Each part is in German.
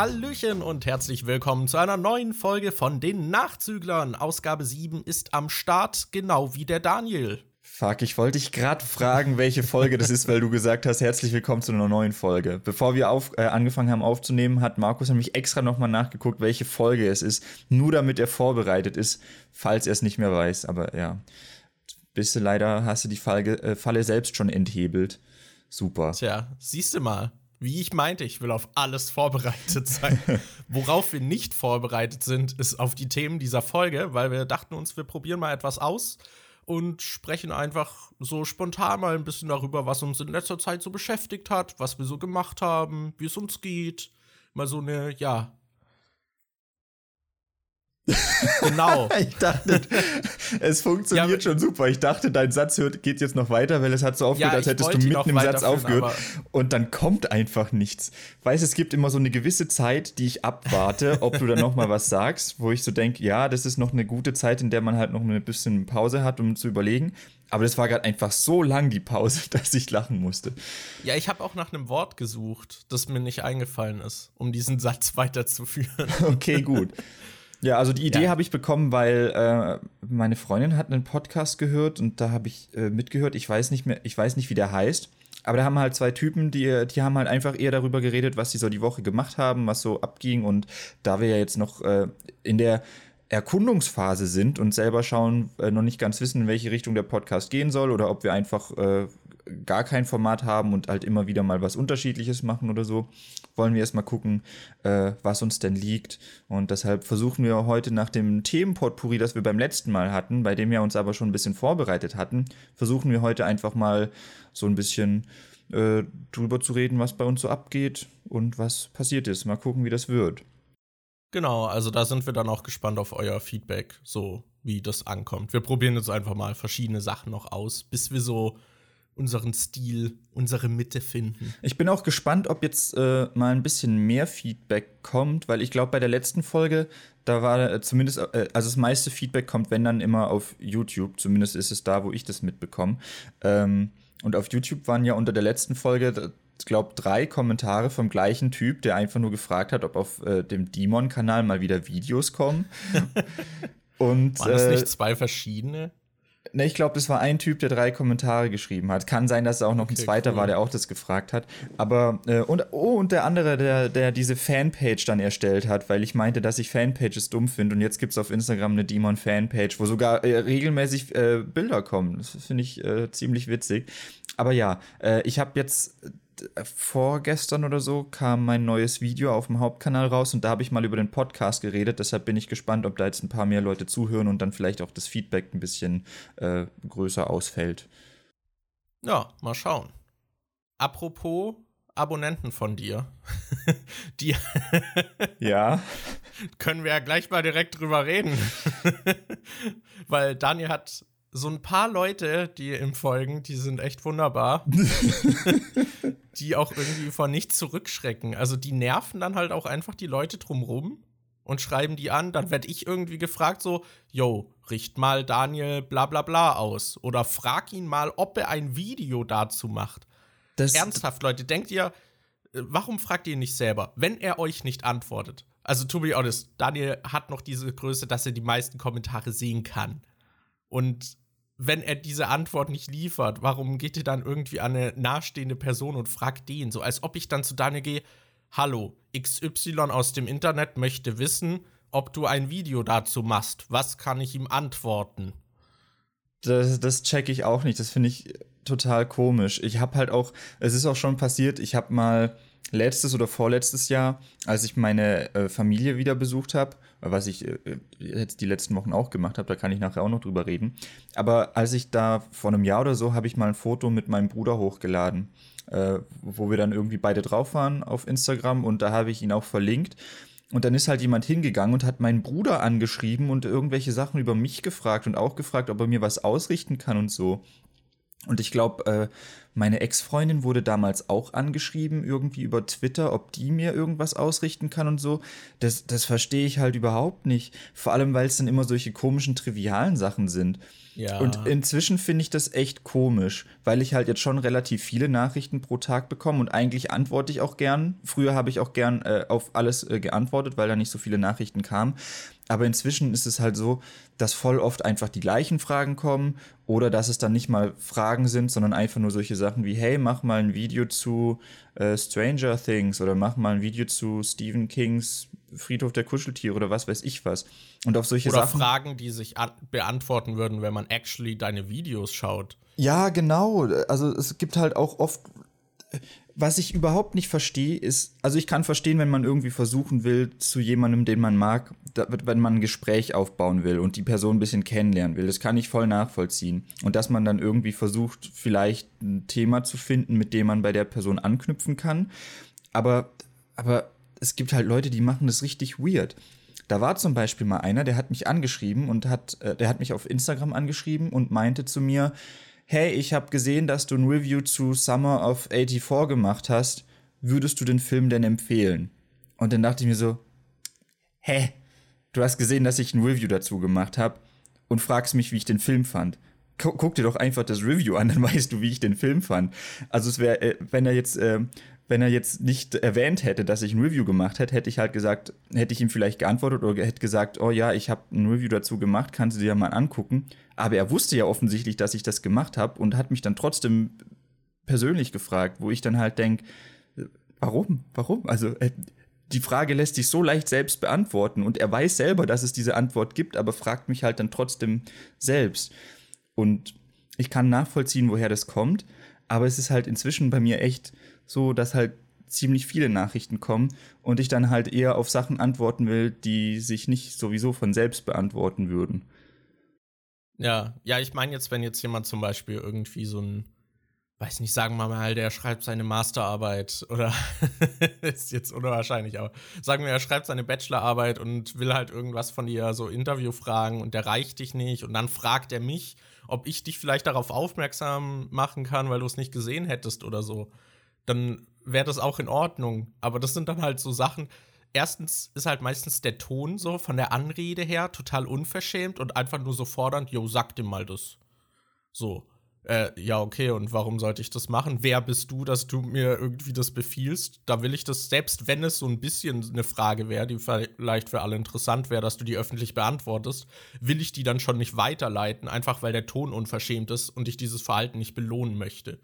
Hallöchen und herzlich willkommen zu einer neuen Folge von den Nachzüglern. Ausgabe 7 ist am Start, genau wie der Daniel. Fuck, ich wollte dich gerade fragen, welche Folge das ist, weil du gesagt hast, herzlich willkommen zu einer neuen Folge. Bevor wir auf, äh, angefangen haben aufzunehmen, hat Markus nämlich extra nochmal nachgeguckt, welche Folge es ist, nur damit er vorbereitet ist, falls er es nicht mehr weiß. Aber ja, bist du leider, hast du die Falle, äh, Falle selbst schon enthebelt. Super. Tja, siehst du mal. Wie ich meinte, ich will auf alles vorbereitet sein. Worauf wir nicht vorbereitet sind, ist auf die Themen dieser Folge, weil wir dachten uns, wir probieren mal etwas aus und sprechen einfach so spontan mal ein bisschen darüber, was uns in letzter Zeit so beschäftigt hat, was wir so gemacht haben, wie es uns geht. Mal so eine, ja, genau. ich dachte, es funktioniert ja, schon super. Ich dachte, dein Satz hört, geht jetzt noch weiter, weil es hat so aufgehört, ja, als hättest du mitten im Satz aufgehört. Und dann kommt einfach nichts. Weißt es gibt immer so eine gewisse Zeit, die ich abwarte, ob du da noch mal was sagst, wo ich so denke, ja, das ist noch eine gute Zeit, in der man halt noch ein bisschen Pause hat, um zu überlegen. Aber das war gerade einfach so lang, die Pause, dass ich lachen musste. Ja, ich habe auch nach einem Wort gesucht, das mir nicht eingefallen ist, um diesen Satz weiterzuführen. Okay, gut. Ja, also die Idee ja. habe ich bekommen, weil äh, meine Freundin hat einen Podcast gehört und da habe ich äh, mitgehört. Ich weiß nicht mehr, ich weiß nicht, wie der heißt. Aber da haben halt zwei Typen, die, die haben halt einfach eher darüber geredet, was sie so die Woche gemacht haben, was so abging. Und da wir ja jetzt noch äh, in der Erkundungsphase sind und selber schauen, äh, noch nicht ganz wissen, in welche Richtung der Podcast gehen soll oder ob wir einfach äh, gar kein Format haben und halt immer wieder mal was Unterschiedliches machen oder so, wollen wir erstmal gucken, äh, was uns denn liegt. Und deshalb versuchen wir heute nach dem Themenpotpourri, das wir beim letzten Mal hatten, bei dem wir uns aber schon ein bisschen vorbereitet hatten, versuchen wir heute einfach mal so ein bisschen äh, drüber zu reden, was bei uns so abgeht und was passiert ist. Mal gucken, wie das wird. Genau, also da sind wir dann auch gespannt auf euer Feedback, so wie das ankommt. Wir probieren jetzt einfach mal verschiedene Sachen noch aus, bis wir so unseren Stil, unsere Mitte finden. Ich bin auch gespannt, ob jetzt äh, mal ein bisschen mehr Feedback kommt, weil ich glaube, bei der letzten Folge, da war äh, zumindest, äh, also das meiste Feedback kommt, wenn dann immer auf YouTube, zumindest ist es da, wo ich das mitbekomme. Ähm, und auf YouTube waren ja unter der letzten Folge, ich glaube, drei Kommentare vom gleichen Typ, der einfach nur gefragt hat, ob auf äh, dem Demon-Kanal mal wieder Videos kommen. und, Waren das nicht äh, zwei verschiedene? Ne, ich glaube, das war ein Typ, der drei Kommentare geschrieben hat. Kann sein, dass es auch noch okay, ein zweiter cool. war, der auch das gefragt hat. Aber, äh, und, oh, und der andere, der, der diese Fanpage dann erstellt hat, weil ich meinte, dass ich Fanpages dumm finde. Und jetzt gibt es auf Instagram eine Demon-Fanpage, wo sogar äh, regelmäßig äh, Bilder kommen. Das finde ich äh, ziemlich witzig. Aber ja, äh, ich habe jetzt vorgestern oder so kam mein neues Video auf dem Hauptkanal raus und da habe ich mal über den Podcast geredet. Deshalb bin ich gespannt, ob da jetzt ein paar mehr Leute zuhören und dann vielleicht auch das Feedback ein bisschen äh, größer ausfällt. Ja, mal schauen. Apropos Abonnenten von dir. Die ja. können wir ja gleich mal direkt drüber reden. Weil Daniel hat so ein paar Leute, die ihm folgen, die sind echt wunderbar. die auch irgendwie vor nichts zurückschrecken. Also die nerven dann halt auch einfach die Leute drumrum und schreiben die an. Dann werde ich irgendwie gefragt so, yo, richt mal Daniel bla bla bla aus. Oder frag ihn mal, ob er ein Video dazu macht. Das Ernsthaft, Leute, denkt ihr, äh, warum fragt ihr ihn nicht selber, wenn er euch nicht antwortet? Also, to be honest, Daniel hat noch diese Größe, dass er die meisten Kommentare sehen kann. Und wenn er diese Antwort nicht liefert, warum geht ihr dann irgendwie an eine nahestehende Person und fragt den? So als ob ich dann zu Daniel gehe, hallo, XY aus dem Internet möchte wissen, ob du ein Video dazu machst. Was kann ich ihm antworten? Das, das check ich auch nicht. Das finde ich total komisch. Ich habe halt auch, es ist auch schon passiert, ich habe mal letztes oder vorletztes Jahr, als ich meine äh, Familie wieder besucht habe, was ich äh, jetzt die letzten Wochen auch gemacht habe, da kann ich nachher auch noch drüber reden. Aber als ich da vor einem Jahr oder so, habe ich mal ein Foto mit meinem Bruder hochgeladen, äh, wo wir dann irgendwie beide drauf waren auf Instagram und da habe ich ihn auch verlinkt. Und dann ist halt jemand hingegangen und hat meinen Bruder angeschrieben und irgendwelche Sachen über mich gefragt und auch gefragt, ob er mir was ausrichten kann und so. Und ich glaube, äh, Meine Ex-Freundin wurde damals auch angeschrieben, irgendwie über Twitter, ob die mir irgendwas ausrichten kann und so. Das, das verstehe ich halt überhaupt nicht. Vor allem, weil es dann immer solche komischen, trivialen Sachen sind. Ja. Und inzwischen finde ich das echt komisch, weil ich halt jetzt schon relativ viele Nachrichten pro Tag bekomme und eigentlich antworte ich auch gern. Früher habe ich auch gern äh, auf alles äh, geantwortet, weil da nicht so viele Nachrichten kamen. Aber inzwischen ist es halt so, dass voll oft einfach die gleichen Fragen kommen oder dass es dann nicht mal Fragen sind, sondern einfach nur solche Sachen wie, hey, mach mal ein Video zu äh, Stranger Things oder mach mal ein Video zu Stephen Kings Friedhof der Kuscheltiere oder was weiß ich was. Und auf solche oder Sachen. Fragen, die sich beantworten würden, wenn man actually deine Videos schaut. Ja, genau. Also es gibt halt auch oft was ich überhaupt nicht verstehe, ist, also ich kann verstehen, wenn man irgendwie versuchen will, zu jemandem, den man mag, wenn man ein Gespräch aufbauen will und die Person ein bisschen kennenlernen will. Das kann ich voll nachvollziehen. Und dass man dann irgendwie versucht, vielleicht ein Thema zu finden, mit dem man bei der Person anknüpfen kann. Aber, aber es gibt halt Leute, die machen das richtig weird. Da war zum Beispiel mal einer, der hat mich angeschrieben und hat, äh, der hat mich auf Instagram angeschrieben und meinte zu mir, hey, ich habe gesehen, dass du ein Review zu Summer of 84 gemacht hast. Würdest du den Film denn empfehlen? Und dann dachte ich mir so, hä? Du hast gesehen, dass ich ein Review dazu gemacht habe und fragst mich, wie ich den Film fand. Guck dir doch einfach das Review an, dann weißt du, wie ich den Film fand. Also es wäre, äh, wenn er jetzt, äh, wenn er jetzt nicht erwähnt hätte, dass ich ein Review gemacht hätte, hätte ich halt gesagt, hätte ich ihm vielleicht geantwortet oder hätte gesagt, oh ja, ich habe ein Review dazu gemacht, kannst du dir mal angucken. Aber er wusste ja offensichtlich, dass ich das gemacht habe und hat mich dann trotzdem persönlich gefragt, wo ich dann halt denke, warum? Warum? Also äh, die Frage lässt sich so leicht selbst beantworten und er weiß selber, dass es diese Antwort gibt, aber fragt mich halt dann trotzdem selbst. Und ich kann nachvollziehen, woher das kommt, aber es ist halt inzwischen bei mir echt so, dass halt ziemlich viele Nachrichten kommen und ich dann halt eher auf Sachen antworten will, die sich nicht sowieso von selbst beantworten würden. Ja, ja, ich meine jetzt, wenn jetzt jemand zum Beispiel irgendwie so ein, weiß nicht, sagen wir mal, der schreibt seine Masterarbeit oder ist jetzt unwahrscheinlich, aber sagen wir, er schreibt seine Bachelorarbeit und will halt irgendwas von dir so Interviewfragen und der reicht dich nicht und dann fragt er mich, ob ich dich vielleicht darauf aufmerksam machen kann, weil du es nicht gesehen hättest oder so, dann wäre das auch in Ordnung. Aber das sind dann halt so Sachen, erstens ist halt meistens der Ton so von der Anrede her total unverschämt und einfach nur so fordernd, yo, sag dir mal das. So. Äh, ja, okay, und warum sollte ich das machen? Wer bist du, dass du mir irgendwie das befiehlst? Da will ich das, selbst wenn es so ein bisschen eine Frage wäre, die vielleicht für alle interessant wäre, dass du die öffentlich beantwortest, will ich die dann schon nicht weiterleiten, einfach weil der Ton unverschämt ist und ich dieses Verhalten nicht belohnen möchte.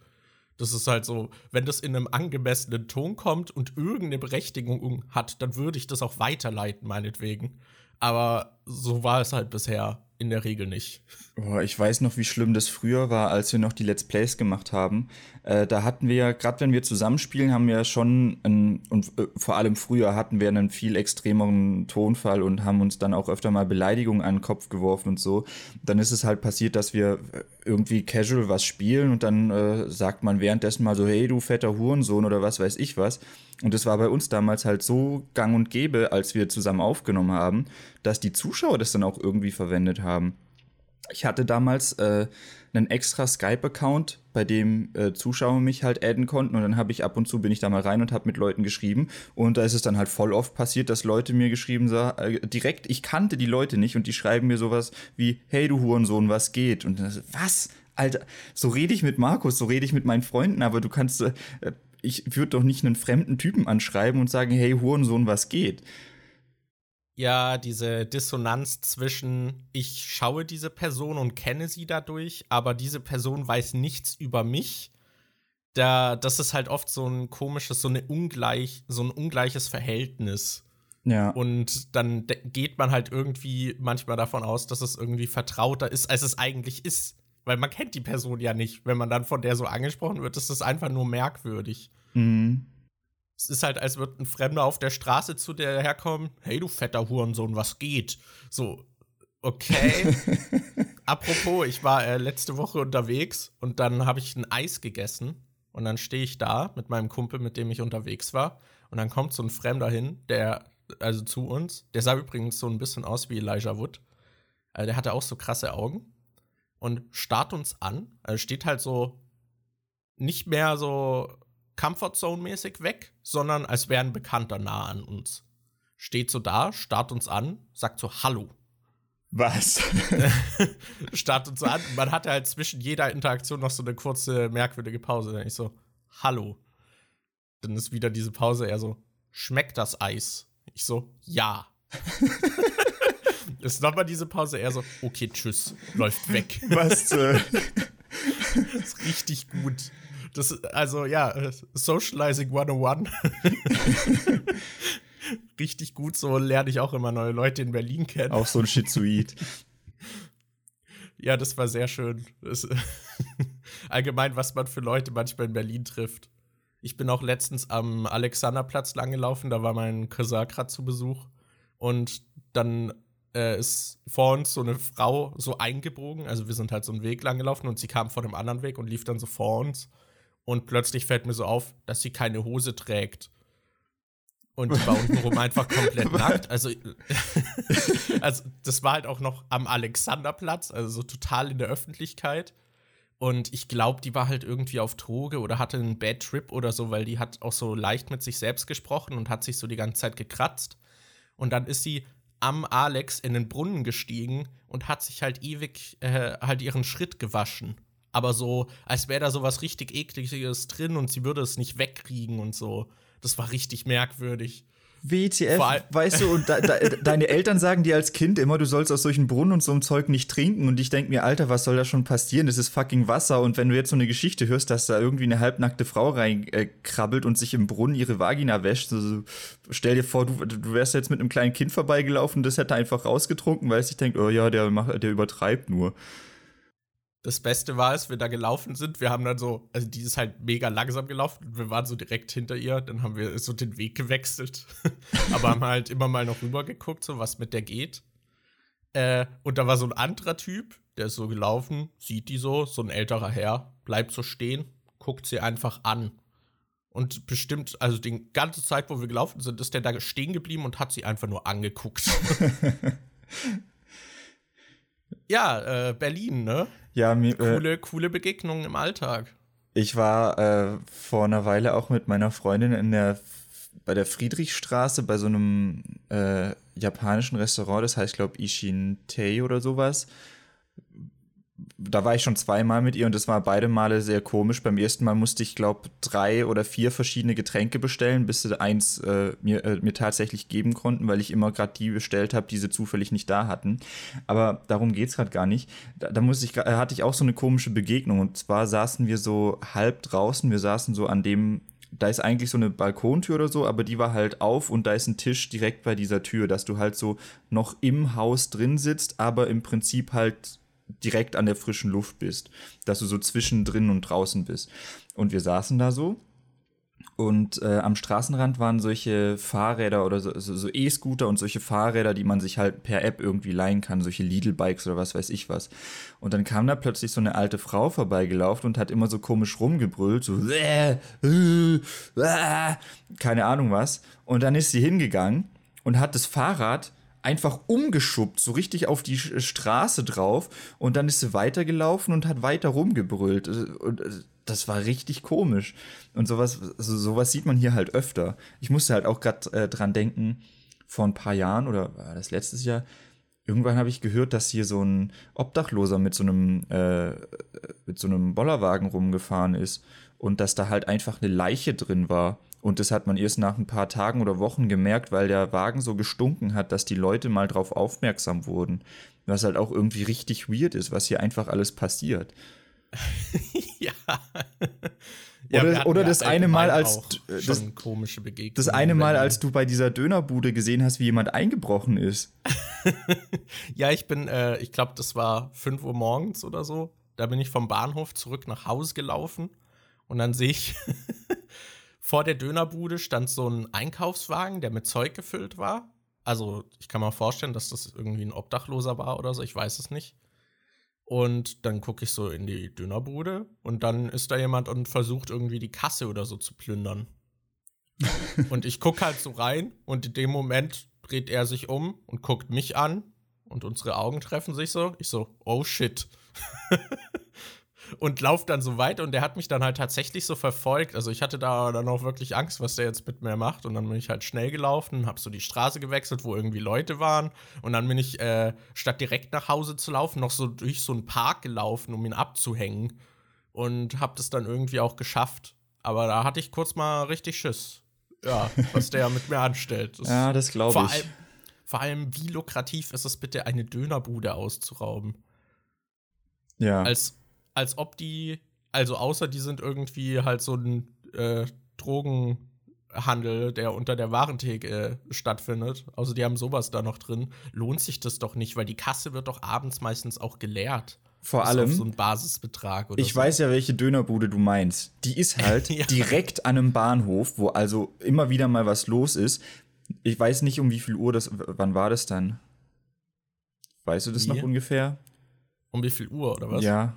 Das ist halt so, wenn das in einem angemessenen Ton kommt und irgendeine Berechtigung hat, dann würde ich das auch weiterleiten, meinetwegen. Aber so war es halt bisher in der Regel nicht. Oh, ich weiß noch, wie schlimm das früher war, als wir noch die Let's Plays gemacht haben. Äh, da hatten wir, gerade wenn wir zusammenspielen, haben wir schon, einen, und äh, vor allem früher hatten wir einen viel extremeren Tonfall und haben uns dann auch öfter mal Beleidigungen an den Kopf geworfen und so. Dann ist es halt passiert, dass wir irgendwie casual was spielen und dann äh, sagt man währenddessen mal so, hey du fetter Hurensohn oder was weiß ich was. Und das war bei uns damals halt so gang und gäbe, als wir zusammen aufgenommen haben, dass die Zuschauer das dann auch irgendwie verwendet haben. Ich hatte damals äh, einen extra Skype-Account, bei dem äh, Zuschauer mich halt adden konnten und dann habe ich ab und zu bin ich da mal rein und habe mit Leuten geschrieben und da ist es dann halt voll oft passiert, dass Leute mir geschrieben äh, direkt, ich kannte die Leute nicht und die schreiben mir sowas wie, hey du Hurensohn, was geht? Und dann, was? Alter, so rede ich mit Markus, so rede ich mit meinen Freunden, aber du kannst, äh, ich würde doch nicht einen fremden Typen anschreiben und sagen, hey Hurensohn, was geht? ja diese Dissonanz zwischen ich schaue diese Person und kenne sie dadurch, aber diese Person weiß nichts über mich. Da, das ist halt oft so ein komisches, so eine ungleich, so ein ungleiches Verhältnis. Ja. Und dann geht man halt irgendwie manchmal davon aus, dass es irgendwie vertrauter ist, als es eigentlich ist. Weil man kennt die Person ja nicht. Wenn man dann von der so angesprochen wird, ist das einfach nur merkwürdig. Mhm. Es ist halt, als würde ein Fremder auf der Straße zu dir herkommen. Hey, du fetter Hurensohn, was geht? So, okay. Apropos, ich war äh, letzte Woche unterwegs und dann habe ich ein Eis gegessen. Und dann stehe ich da mit meinem Kumpel, mit dem ich unterwegs war. Und dann kommt so ein Fremder hin, der, also zu uns. Der sah übrigens so ein bisschen aus wie Elijah Wood. Also der hatte auch so krasse Augen. Und starrt uns an. Also steht halt so nicht mehr so Comfort Zone-mäßig weg, sondern als wäre ein Bekannter nah an uns. Steht so da, starrt uns an, sagt so Hallo. Was? starrt uns an. Man hatte halt zwischen jeder Interaktion noch so eine kurze, merkwürdige Pause. Dann ich so, Hallo. Dann ist wieder diese Pause, er so, schmeckt das Eis? Ich so, ja. ist nochmal diese Pause, er so, okay, tschüss, läuft weg. Was? Äh? ist richtig gut. Das, also ja, Socializing 101. Richtig gut, so lerne ich auch immer neue Leute in Berlin kennen. Auch so ein Schizoid. ja, das war sehr schön. Das, allgemein, was man für Leute manchmal in Berlin trifft. Ich bin auch letztens am Alexanderplatz langgelaufen, da war mein Cousin gerade zu Besuch. Und dann äh, ist vor uns so eine Frau so eingebogen. Also wir sind halt so einen Weg langgelaufen und sie kam von einem anderen Weg und lief dann so vor uns. Und plötzlich fällt mir so auf, dass sie keine Hose trägt. Und die war untenrum einfach komplett nackt. Also, also, das war halt auch noch am Alexanderplatz, also so total in der Öffentlichkeit. Und ich glaube, die war halt irgendwie auf Droge oder hatte einen Bad Trip oder so, weil die hat auch so leicht mit sich selbst gesprochen und hat sich so die ganze Zeit gekratzt. Und dann ist sie am Alex in den Brunnen gestiegen und hat sich halt ewig äh, halt ihren Schritt gewaschen aber so, als wäre da so was richtig ekliges drin und sie würde es nicht wegkriegen und so. Das war richtig merkwürdig. WTF, weißt du, und da, da, deine Eltern sagen dir als Kind immer, du sollst aus solchen Brunnen und so einem Zeug nicht trinken. Und ich denke mir, Alter, was soll da schon passieren? Das ist fucking Wasser. Und wenn du jetzt so eine Geschichte hörst, dass da irgendwie eine halbnackte Frau reinkrabbelt äh, und sich im Brunnen ihre Vagina wäscht, so, so, stell dir vor, du, du wärst jetzt mit einem kleinen Kind vorbeigelaufen, das hätte einfach rausgetrunken, weil es sich denkt, oh ja, der, macht, der übertreibt nur. Das Beste war, als wir da gelaufen sind, wir haben dann so, also die ist halt mega langsam gelaufen und wir waren so direkt hinter ihr, dann haben wir so den Weg gewechselt, aber haben halt immer mal noch rüber geguckt, so was mit der geht. Äh, und da war so ein anderer Typ, der ist so gelaufen, sieht die so, so ein älterer Herr, bleibt so stehen, guckt sie einfach an. Und bestimmt, also die ganze Zeit, wo wir gelaufen sind, ist der da stehen geblieben und hat sie einfach nur angeguckt. ja, äh, Berlin, ne? Ja, mir, äh, coole, äh, coole Begegnungen im Alltag. Ich war äh, vor einer Weile auch mit meiner Freundin in der bei der Friedrichstraße bei so einem äh, japanischen Restaurant, das heißt, glaube ich, Ishin Tei oder sowas da war ich schon zweimal mit ihr und das war beide Male sehr komisch. Beim ersten Mal musste ich, glaube drei oder vier verschiedene Getränke bestellen, bis sie eins äh, mir, äh, mir tatsächlich geben konnten, weil ich immer gerade die bestellt habe, die sie zufällig nicht da hatten. Aber darum geht es gerade gar nicht. Da, da musste ich, äh, hatte ich auch so eine komische Begegnung und zwar saßen wir so halb draußen. Wir saßen so an dem da ist eigentlich so eine Balkontür oder so, aber die war halt auf und da ist ein Tisch direkt bei dieser Tür, dass du halt so noch im Haus drin sitzt, aber im Prinzip halt direkt an der frischen Luft bist, dass du so zwischendrin und draußen bist. Und wir saßen da so und äh, am Straßenrand waren solche Fahrräder oder so, so E-Scooter und solche Fahrräder, die man sich halt per App irgendwie leihen kann, solche Lidl-Bikes oder was weiß ich was. Und dann kam da plötzlich so eine alte Frau vorbeigelaufen und hat immer so komisch rumgebrüllt, so äh, äh, äh, keine Ahnung was. Und dann ist sie hingegangen und hat das Fahrrad einfach umgeschubbt, so richtig auf die Straße drauf und dann ist sie weitergelaufen und hat weiter rumgebrüllt. Und äh, das war richtig komisch. Und sowas, also sowas sieht man hier halt öfter. Ich musste halt auch gerade äh, dran denken, vor ein paar Jahren oder war das letztes Jahr, irgendwann habe ich gehört, dass hier so ein Obdachloser mit so einem, äh, mit so einem Bollerwagen rumgefahren ist und dass da halt einfach eine Leiche drin war. Und das hat man erst nach ein paar Tagen oder Wochen gemerkt, weil der Wagen so gestunken hat, dass die Leute mal drauf aufmerksam wurden. Was halt auch irgendwie richtig weird ist, was hier einfach alles passiert. ja. Oder, ja, oder das eine Mal, als das, komische Begegnungen. Das eine Mal, als du bei dieser Dönerbude gesehen hast, wie jemand eingebrochen ist. ja, ich bin, äh, ich glaube, das war 5 Uhr morgens oder so. Da bin ich vom Bahnhof zurück nach Hause gelaufen und dann sehe ich vor der Dönerbude stand so ein Einkaufswagen, der mit Zeug gefüllt war. Also, ich kann mir vorstellen, dass das irgendwie ein Obdachloser war oder so, ich weiß es nicht. Und dann gucke ich so in die Dönerbude und dann ist da jemand und versucht irgendwie die Kasse oder so zu plündern. und ich gucke halt so rein und in dem Moment dreht er sich um und guckt mich an und unsere Augen treffen sich so. Ich so, oh shit. und lauf dann so weiter und der hat mich dann halt tatsächlich so verfolgt. Also ich hatte da dann auch wirklich Angst, was der jetzt mit mir macht und dann bin ich halt schnell gelaufen, hab so die Straße gewechselt, wo irgendwie Leute waren und dann bin ich äh, statt direkt nach Hause zu laufen, noch so durch so einen Park gelaufen, um ihn abzuhängen und hab das dann irgendwie auch geschafft. Aber da hatte ich kurz mal richtig Schiss. Ja, was der mit mir anstellt. Das ja, das glaube ich. Allem, vor allem, wie lukrativ ist es bitte, eine Dönerbude auszurauben? Ja. Als, als ob die, also außer die sind irgendwie halt so ein äh, Drogenhandel, der unter der Warentheke äh, stattfindet. Also die haben sowas da noch drin. Lohnt sich das doch nicht, weil die Kasse wird doch abends meistens auch geleert. Vor Bis allem. so ein Basisbetrag ich so. weiß ja, welche Dönerbude du meinst. Die ist halt ja. direkt an einem Bahnhof, wo also immer wieder mal was los ist. Ich weiß nicht, um wie viel Uhr das. Wann war das dann? Weißt du das wie? noch ungefähr? Um wie viel Uhr oder was? Ja.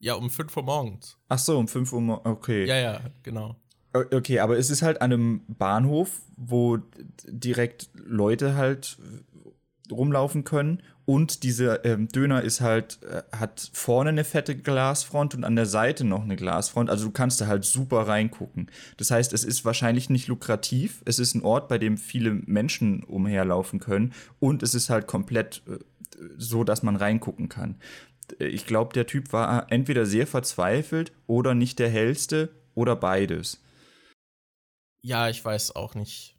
Ja, um 5 Uhr morgens. Ach so, um 5 Uhr morgens. Okay. Ja, ja, genau. Okay, aber es ist halt an einem Bahnhof, wo direkt Leute halt rumlaufen können und dieser ähm, Döner ist halt, äh, hat vorne eine fette Glasfront und an der Seite noch eine Glasfront. Also du kannst da halt super reingucken. Das heißt, es ist wahrscheinlich nicht lukrativ. Es ist ein Ort, bei dem viele Menschen umherlaufen können. Und es ist halt komplett äh, so, dass man reingucken kann. Ich glaube, der Typ war entweder sehr verzweifelt oder nicht der hellste oder beides. Ja, ich weiß auch nicht.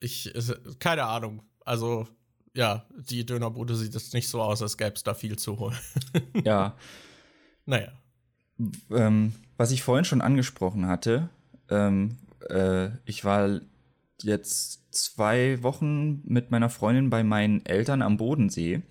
Ich, keine Ahnung. Also, ja, die Dönerbude sieht jetzt nicht so aus, als gäbe es da viel zu holen. ja. Naja. Ähm, was ich vorhin schon angesprochen hatte, ähm, äh, ich war jetzt zwei Wochen mit meiner Freundin bei meinen Eltern am Bodensee.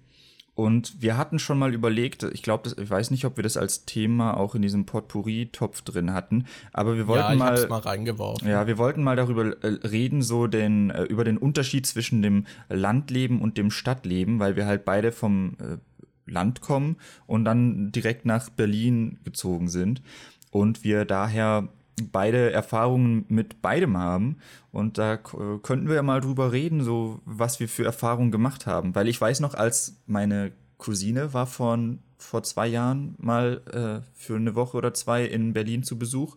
Und wir hatten schon mal überlegt, ich glaube, ich weiß nicht, ob wir das als Thema auch in diesem Potpourri-Topf drin hatten, aber wir wollten ja, ich mal, mal reingeworfen. Ja, wir wollten mal darüber äh, reden, so den äh, über den Unterschied zwischen dem Landleben und dem Stadtleben, weil wir halt beide vom äh, Land kommen und dann direkt nach Berlin gezogen sind und wir daher beide Erfahrungen mit beidem haben und da könnten wir ja mal drüber reden, so was wir für Erfahrungen gemacht haben. Weil ich weiß noch, als meine Cousine war von vor zwei Jahren mal äh, für eine Woche oder zwei in Berlin zu Besuch.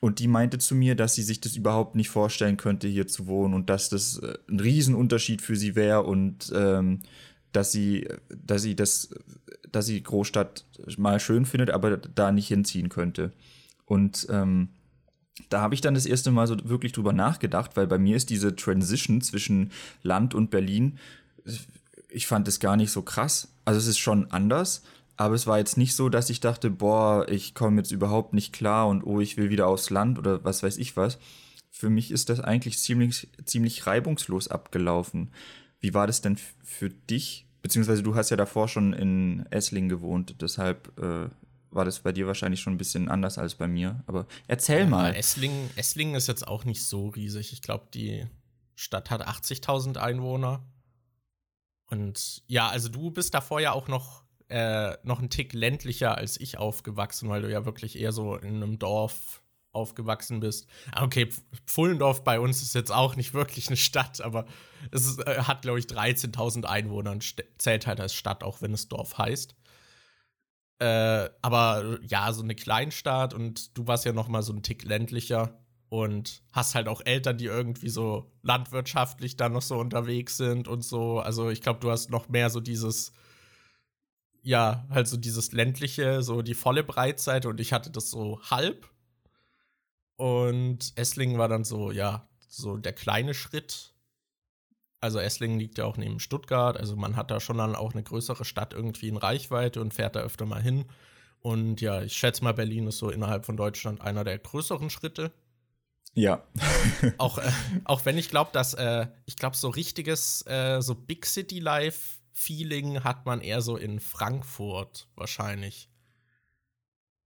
Und die meinte zu mir, dass sie sich das überhaupt nicht vorstellen könnte, hier zu wohnen und dass das äh, ein Riesenunterschied für sie wäre und ähm, dass sie, dass sie das, dass sie Großstadt mal schön findet, aber da nicht hinziehen könnte. Und ähm, da habe ich dann das erste Mal so wirklich drüber nachgedacht, weil bei mir ist diese Transition zwischen Land und Berlin, ich fand es gar nicht so krass. Also es ist schon anders, aber es war jetzt nicht so, dass ich dachte, boah, ich komme jetzt überhaupt nicht klar und oh, ich will wieder aufs Land oder was weiß ich was. Für mich ist das eigentlich ziemlich, ziemlich reibungslos abgelaufen. Wie war das denn für dich? Beziehungsweise du hast ja davor schon in Essling gewohnt, deshalb äh, war das bei dir wahrscheinlich schon ein bisschen anders als bei mir. Aber erzähl ja, mal. Esslingen, Esslingen ist jetzt auch nicht so riesig. Ich glaube, die Stadt hat 80.000 Einwohner. Und ja, also du bist davor ja auch noch, äh, noch ein Tick ländlicher als ich aufgewachsen, weil du ja wirklich eher so in einem Dorf aufgewachsen bist. Ah, okay, Pfullendorf bei uns ist jetzt auch nicht wirklich eine Stadt, aber es ist, äh, hat, glaube ich, 13.000 Einwohner und zählt halt als Stadt, auch wenn es Dorf heißt. Äh, aber ja, so eine Kleinstadt und du warst ja noch mal so ein Tick ländlicher und hast halt auch Eltern, die irgendwie so landwirtschaftlich dann noch so unterwegs sind und so. Also ich glaube, du hast noch mehr so dieses, ja, halt so dieses ländliche, so die volle Breitseite und ich hatte das so halb. Und Esslingen war dann so, ja, so der kleine Schritt also Esslingen liegt ja auch neben Stuttgart, also man hat da schon dann auch eine größere Stadt irgendwie in Reichweite und fährt da öfter mal hin. Und ja, ich schätze mal, Berlin ist so innerhalb von Deutschland einer der größeren Schritte. Ja. auch, äh, auch wenn ich glaube, dass, äh, ich glaube, so richtiges, äh, so Big City Life Feeling hat man eher so in Frankfurt wahrscheinlich.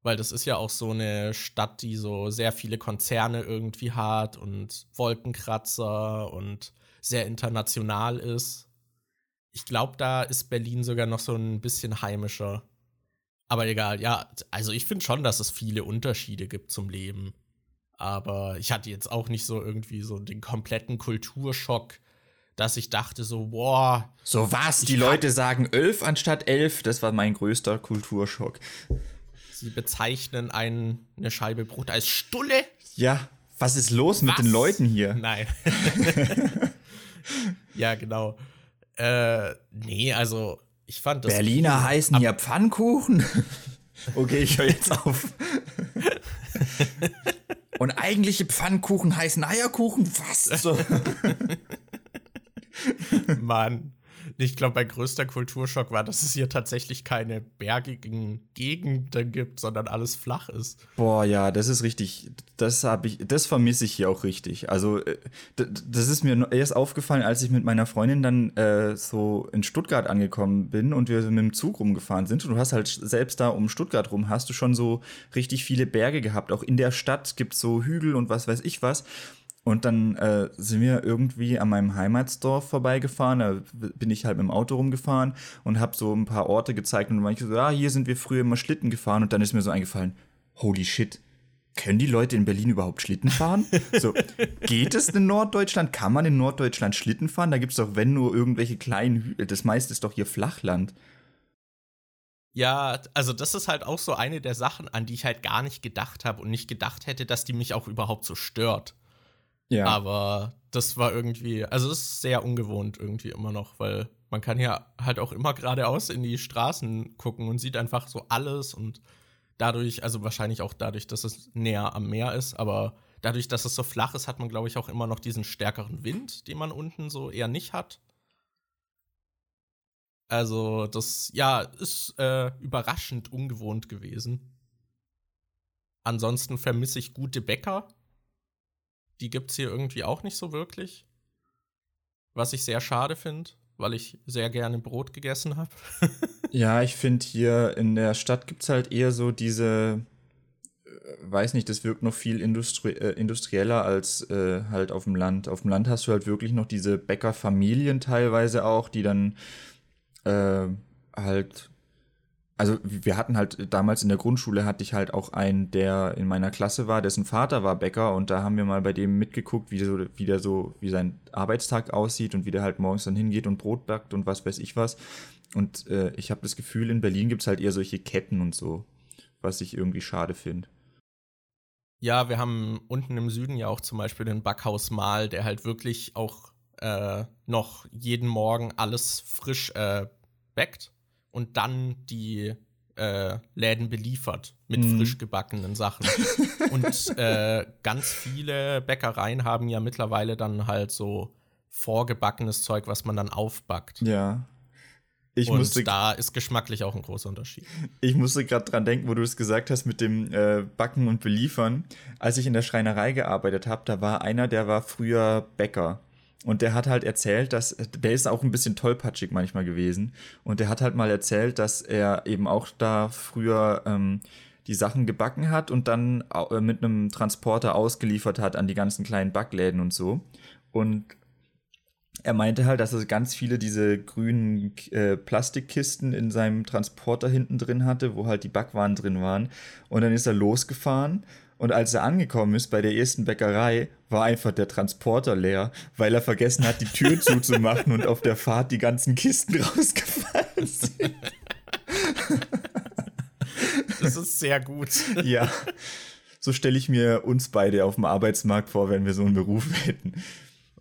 Weil das ist ja auch so eine Stadt, die so sehr viele Konzerne irgendwie hat und Wolkenkratzer und sehr international ist. Ich glaube, da ist Berlin sogar noch so ein bisschen heimischer. Aber egal, ja, also ich finde schon, dass es viele Unterschiede gibt zum Leben. Aber ich hatte jetzt auch nicht so irgendwie so den kompletten Kulturschock, dass ich dachte so, boah. So was? Die Leute sagen elf anstatt elf. Das war mein größter Kulturschock. Sie bezeichnen ein, eine Scheibe Brot als Stulle? Ja, was ist los was? mit den Leuten hier? Nein. ja, genau. Äh, nee, also ich fand das. Berliner cool. heißen hier Pfannkuchen? okay, ich höre jetzt auf. Und eigentliche Pfannkuchen heißen Eierkuchen? Was? So. Mann. Ich glaube, mein größter Kulturschock war, dass es hier tatsächlich keine bergigen Gegenden gibt, sondern alles flach ist. Boah, ja, das ist richtig. Das habe ich, das vermisse ich hier auch richtig. Also, äh, das ist mir erst aufgefallen, als ich mit meiner Freundin dann äh, so in Stuttgart angekommen bin und wir mit dem Zug rumgefahren sind. Und du hast halt selbst da um Stuttgart rum, hast du schon so richtig viele Berge gehabt. Auch in der Stadt gibt es so Hügel und was weiß ich was. Und dann äh, sind wir irgendwie an meinem Heimatsdorf vorbeigefahren. Da bin ich halt mit dem Auto rumgefahren und habe so ein paar Orte gezeigt. Und ich so, ja, hier sind wir früher immer Schlitten gefahren. Und dann ist mir so eingefallen, holy shit, können die Leute in Berlin überhaupt Schlitten fahren? so, geht es in Norddeutschland? Kann man in Norddeutschland Schlitten fahren? Da gibt es doch, wenn nur irgendwelche kleinen Hügel. Das meiste ist doch hier Flachland. Ja, also das ist halt auch so eine der Sachen, an die ich halt gar nicht gedacht habe und nicht gedacht hätte, dass die mich auch überhaupt so stört. Ja. Aber das war irgendwie, also es ist sehr ungewohnt irgendwie immer noch, weil man kann ja halt auch immer geradeaus in die Straßen gucken und sieht einfach so alles und dadurch, also wahrscheinlich auch dadurch, dass es näher am Meer ist, aber dadurch, dass es so flach ist, hat man, glaube ich, auch immer noch diesen stärkeren Wind, den man unten so eher nicht hat. Also, das, ja, ist äh, überraschend ungewohnt gewesen. Ansonsten vermisse ich gute Bäcker die gibt es hier irgendwie auch nicht so wirklich. Was ich sehr schade finde, weil ich sehr gerne Brot gegessen habe. ja, ich finde hier in der Stadt gibt es halt eher so diese, äh, weiß nicht, das wirkt noch viel industrie äh, industrieller als äh, halt auf dem Land. Auf dem Land hast du halt wirklich noch diese Bäckerfamilien teilweise auch, die dann äh, halt also wir hatten halt damals in der Grundschule hatte ich halt auch einen, der in meiner Klasse war, dessen Vater war Bäcker und da haben wir mal bei dem mitgeguckt, wie, so, wie der so, wie sein Arbeitstag aussieht und wie der halt morgens dann hingeht und Brot backt und was weiß ich was. Und äh, ich habe das Gefühl, in Berlin gibt es halt eher solche Ketten und so, was ich irgendwie schade finde. Ja, wir haben unten im Süden ja auch zum Beispiel den Backhaus Mal, der halt wirklich auch äh, noch jeden Morgen alles frisch äh, backt und dann die äh, Läden beliefert mit mm. frisch gebackenen Sachen. und äh, ganz viele Bäckereien haben ja mittlerweile dann halt so vorgebackenes Zeug, was man dann aufbackt. Ja. Ich und musste, da ist geschmacklich auch ein großer Unterschied. Ich musste gerade dran denken, wo du es gesagt hast mit dem äh, Backen und Beliefern. Als ich in der Schreinerei gearbeitet habe, da war einer, der war früher Bäcker. Und der hat halt erzählt, dass, der ist auch ein bisschen tollpatschig manchmal gewesen. Und der hat halt mal erzählt, dass er eben auch da früher ähm, die Sachen gebacken hat und dann äh, mit einem Transporter ausgeliefert hat an die ganzen kleinen Backläden und so. Und er meinte halt, dass er ganz viele diese grünen äh, Plastikkisten in seinem Transporter hinten drin hatte, wo halt die Backwaren drin waren. Und dann ist er losgefahren und als er angekommen ist bei der ersten Bäckerei, war einfach der Transporter leer, weil er vergessen hat, die Tür zuzumachen und auf der Fahrt die ganzen Kisten rausgefallen sind. Das ist sehr gut. Ja. So stelle ich mir uns beide auf dem Arbeitsmarkt vor, wenn wir so einen Beruf hätten.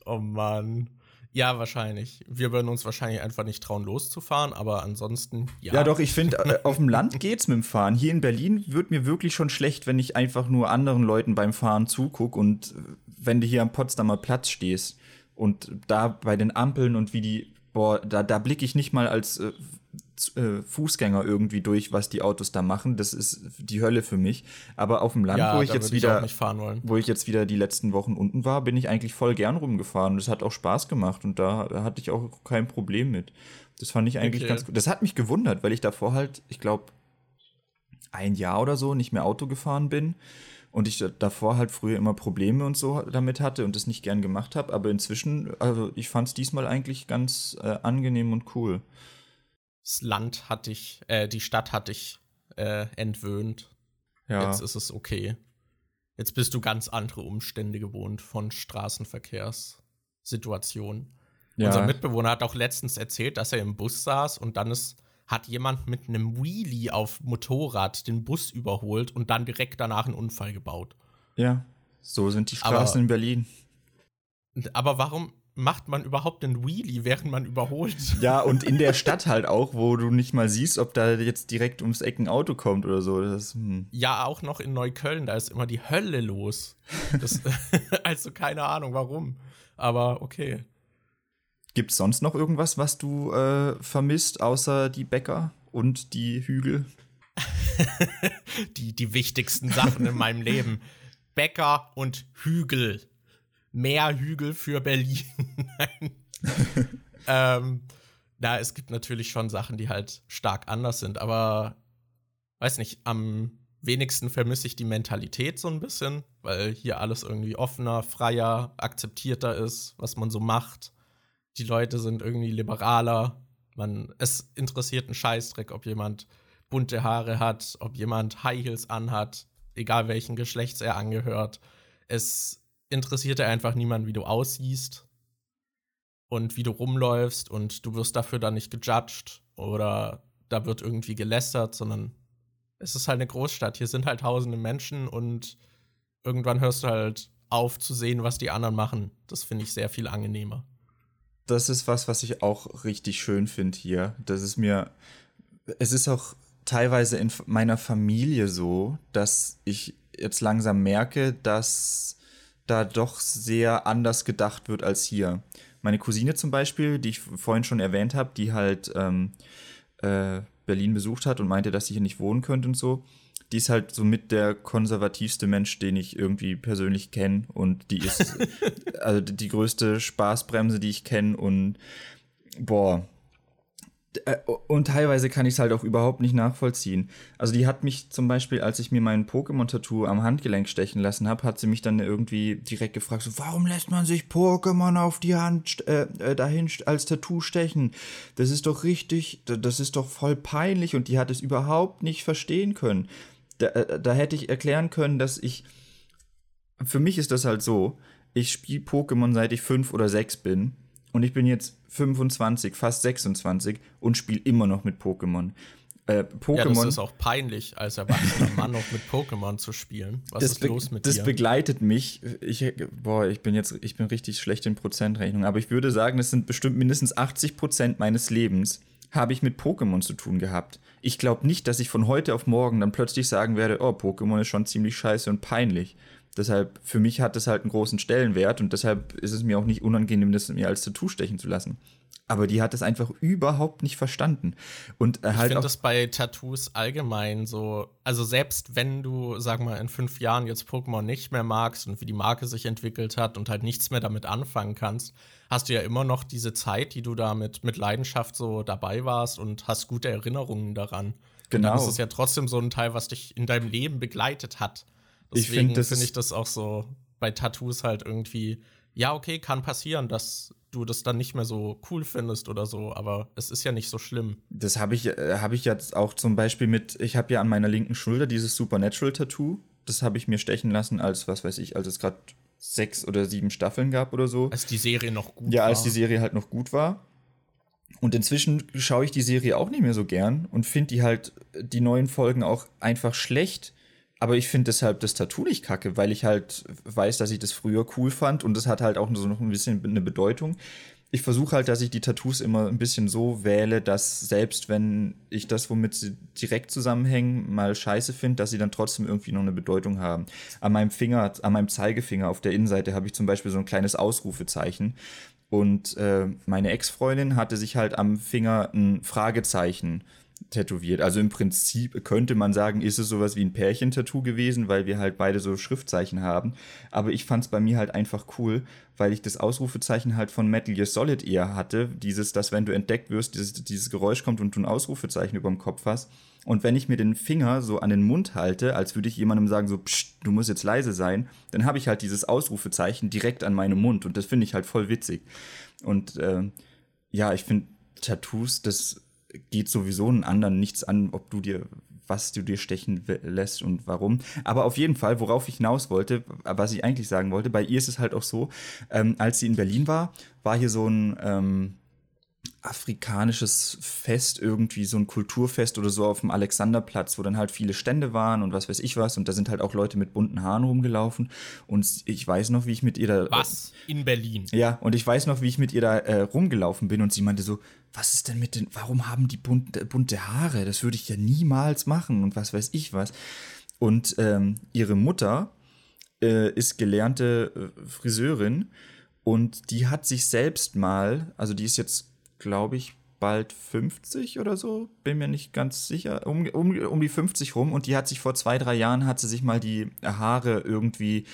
Oh Mann. Ja, wahrscheinlich. Wir würden uns wahrscheinlich einfach nicht trauen, loszufahren, aber ansonsten, ja. Ja, doch, ich finde, äh, auf dem Land geht's mit dem Fahren. Hier in Berlin wird mir wirklich schon schlecht, wenn ich einfach nur anderen Leuten beim Fahren zugucke und äh, wenn du hier am Potsdamer Platz stehst und da bei den Ampeln und wie die, boah, da, da blicke ich nicht mal als äh, äh, Fußgänger irgendwie durch, was die Autos da machen. Das ist die Hölle für mich. Aber auf dem Land, ja, wo ich jetzt wieder, ich wo ich jetzt wieder die letzten Wochen unten war, bin ich eigentlich voll gern rumgefahren. Das hat auch Spaß gemacht und da hatte ich auch kein Problem mit. Das fand ich eigentlich okay. ganz gut. Das hat mich gewundert, weil ich davor halt, ich glaube, ein Jahr oder so nicht mehr Auto gefahren bin und ich davor halt früher immer Probleme und so damit hatte und das nicht gern gemacht habe. Aber inzwischen, also ich fand es diesmal eigentlich ganz äh, angenehm und cool das Land hatte ich, äh, die Stadt hatte ich äh, entwöhnt. Ja. Jetzt ist es okay. Jetzt bist du ganz andere Umstände gewohnt von Straßenverkehrssituationen. Ja. Unser Mitbewohner hat auch letztens erzählt, dass er im Bus saß und dann ist hat jemand mit einem Wheelie auf Motorrad den Bus überholt und dann direkt danach einen Unfall gebaut. Ja, so sind die Straßen aber, in Berlin. Aber warum macht man überhaupt einen Wheelie, während man überholt? Ja, und in der Stadt halt auch, wo du nicht mal siehst, ob da jetzt direkt ums Eck ein Auto kommt oder so. Das, hm. Ja, auch noch in Neukölln, da ist immer die Hölle los. Das, also keine Ahnung warum. Aber okay. Gibt es sonst noch irgendwas, was du äh, vermisst, außer die Bäcker und die Hügel? die, die wichtigsten Sachen in meinem Leben. Bäcker und Hügel. Mehr Hügel für Berlin. ähm, na, es gibt natürlich schon Sachen, die halt stark anders sind, aber weiß nicht, am wenigsten vermisse ich die Mentalität so ein bisschen, weil hier alles irgendwie offener, freier, akzeptierter ist, was man so macht. Die Leute sind irgendwie liberaler. Man, es interessiert einen Scheißdreck, ob jemand bunte Haare hat, ob jemand High Heels anhat, egal welchen Geschlechts er angehört. Es interessiert einfach niemand, wie du aussiehst und wie du rumläufst und du wirst dafür dann nicht gejudged oder da wird irgendwie gelästert, sondern es ist halt eine Großstadt. Hier sind halt tausende Menschen und irgendwann hörst du halt auf zu sehen, was die anderen machen. Das finde ich sehr viel angenehmer. Das ist was, was ich auch richtig schön finde hier. Das ist mir, es ist auch teilweise in meiner Familie so, dass ich jetzt langsam merke, dass da doch sehr anders gedacht wird als hier. Meine Cousine zum Beispiel, die ich vorhin schon erwähnt habe, die halt ähm, äh, Berlin besucht hat und meinte, dass sie hier nicht wohnen könnte und so, die ist halt so mit der konservativste Mensch, den ich irgendwie persönlich kenne. Und die ist also die größte Spaßbremse, die ich kenne. Und boah, und teilweise kann ich es halt auch überhaupt nicht nachvollziehen. Also die hat mich zum Beispiel, als ich mir mein Pokémon-Tattoo am Handgelenk stechen lassen habe, hat sie mich dann irgendwie direkt gefragt, so, warum lässt man sich Pokémon auf die Hand äh, äh, dahin als Tattoo stechen? Das ist doch richtig, das ist doch voll peinlich und die hat es überhaupt nicht verstehen können. Da, äh, da hätte ich erklären können, dass ich, für mich ist das halt so, ich spiele Pokémon seit ich fünf oder sechs bin und ich bin jetzt 25, fast 26 und spiele immer noch mit Pokémon. Äh, Pokémon. Ja, das ist auch peinlich, als erwachsener Mann noch mit Pokémon zu spielen. Was ist los mit das dir? Das begleitet mich. Ich, boah, ich bin jetzt, ich bin richtig schlecht in Prozentrechnung, aber ich würde sagen, es sind bestimmt mindestens 80 Prozent meines Lebens habe ich mit Pokémon zu tun gehabt. Ich glaube nicht, dass ich von heute auf morgen dann plötzlich sagen werde, oh, Pokémon ist schon ziemlich scheiße und peinlich. Deshalb, für mich hat das halt einen großen Stellenwert und deshalb ist es mir auch nicht unangenehm, das mir als Tattoo stechen zu lassen. Aber die hat es einfach überhaupt nicht verstanden. Und äh, halt ich finde das bei Tattoos allgemein so, also selbst wenn du, sag mal, in fünf Jahren jetzt Pokémon nicht mehr magst und wie die Marke sich entwickelt hat und halt nichts mehr damit anfangen kannst, hast du ja immer noch diese Zeit, die du da mit, mit Leidenschaft so dabei warst und hast gute Erinnerungen daran. Genau. Und dann ist es ja trotzdem so ein Teil, was dich in deinem Leben begleitet hat. Deswegen finde find ich das auch so bei Tattoos halt irgendwie, ja, okay, kann passieren, dass du das dann nicht mehr so cool findest oder so, aber es ist ja nicht so schlimm. Das habe ich, äh, hab ich jetzt auch zum Beispiel mit, ich habe ja an meiner linken Schulter dieses Supernatural-Tattoo. Das habe ich mir stechen lassen, als, was weiß ich, als es gerade sechs oder sieben Staffeln gab oder so. Als die Serie noch gut ja, war. Ja, als die Serie halt noch gut war. Und inzwischen schaue ich die Serie auch nicht mehr so gern und finde die halt, die neuen Folgen auch einfach schlecht aber ich finde deshalb das Tattoo nicht kacke, weil ich halt weiß, dass ich das früher cool fand und das hat halt auch so noch ein bisschen eine Bedeutung. Ich versuche halt, dass ich die Tattoos immer ein bisschen so wähle, dass selbst wenn ich das, womit sie direkt zusammenhängen, mal scheiße finde, dass sie dann trotzdem irgendwie noch eine Bedeutung haben. An meinem Finger, an meinem Zeigefinger auf der Innenseite habe ich zum Beispiel so ein kleines Ausrufezeichen. Und äh, meine Ex-Freundin hatte sich halt am Finger ein Fragezeichen tätowiert. Also im Prinzip könnte man sagen, ist es sowas wie ein Pärchentattoo gewesen, weil wir halt beide so Schriftzeichen haben. Aber ich fand es bei mir halt einfach cool, weil ich das Ausrufezeichen halt von Metal Gear Solid eher hatte. Dieses, dass wenn du entdeckt wirst, dieses, dieses Geräusch kommt und du ein Ausrufezeichen über dem Kopf hast. Und wenn ich mir den Finger so an den Mund halte, als würde ich jemandem sagen, so, pst, du musst jetzt leise sein, dann habe ich halt dieses Ausrufezeichen direkt an meinem Mund. Und das finde ich halt voll witzig. Und äh, ja, ich finde Tattoos, das geht sowieso einen anderen nichts an, ob du dir was du dir stechen lässt und warum. Aber auf jeden Fall, worauf ich hinaus wollte, was ich eigentlich sagen wollte, bei ihr ist es halt auch so, ähm, als sie in Berlin war, war hier so ein, ähm, afrikanisches Fest, irgendwie so ein Kulturfest oder so auf dem Alexanderplatz, wo dann halt viele Stände waren und was weiß ich was. Und da sind halt auch Leute mit bunten Haaren rumgelaufen. Und ich weiß noch, wie ich mit ihr da. Was? In Berlin. Ja, und ich weiß noch, wie ich mit ihr da äh, rumgelaufen bin und sie meinte so, was ist denn mit den, warum haben die bunte, bunte Haare? Das würde ich ja niemals machen und was weiß ich was. Und ähm, ihre Mutter äh, ist gelernte äh, Friseurin und die hat sich selbst mal, also die ist jetzt glaube ich, bald 50 oder so, bin mir nicht ganz sicher, um, um, um die 50 rum und die hat sich vor zwei, drei Jahren, hat sie sich mal die Haare irgendwie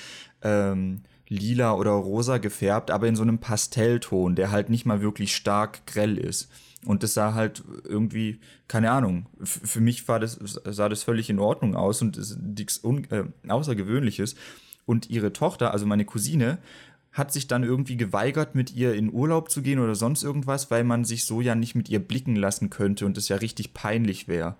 ähm, lila oder rosa gefärbt, aber in so einem Pastellton, der halt nicht mal wirklich stark grell ist. Und das sah halt irgendwie, keine Ahnung, für mich war das, sah das völlig in Ordnung aus und nichts äh, Außergewöhnliches. Und ihre Tochter, also meine Cousine, hat sich dann irgendwie geweigert, mit ihr in Urlaub zu gehen oder sonst irgendwas, weil man sich so ja nicht mit ihr blicken lassen könnte und es ja richtig peinlich wäre.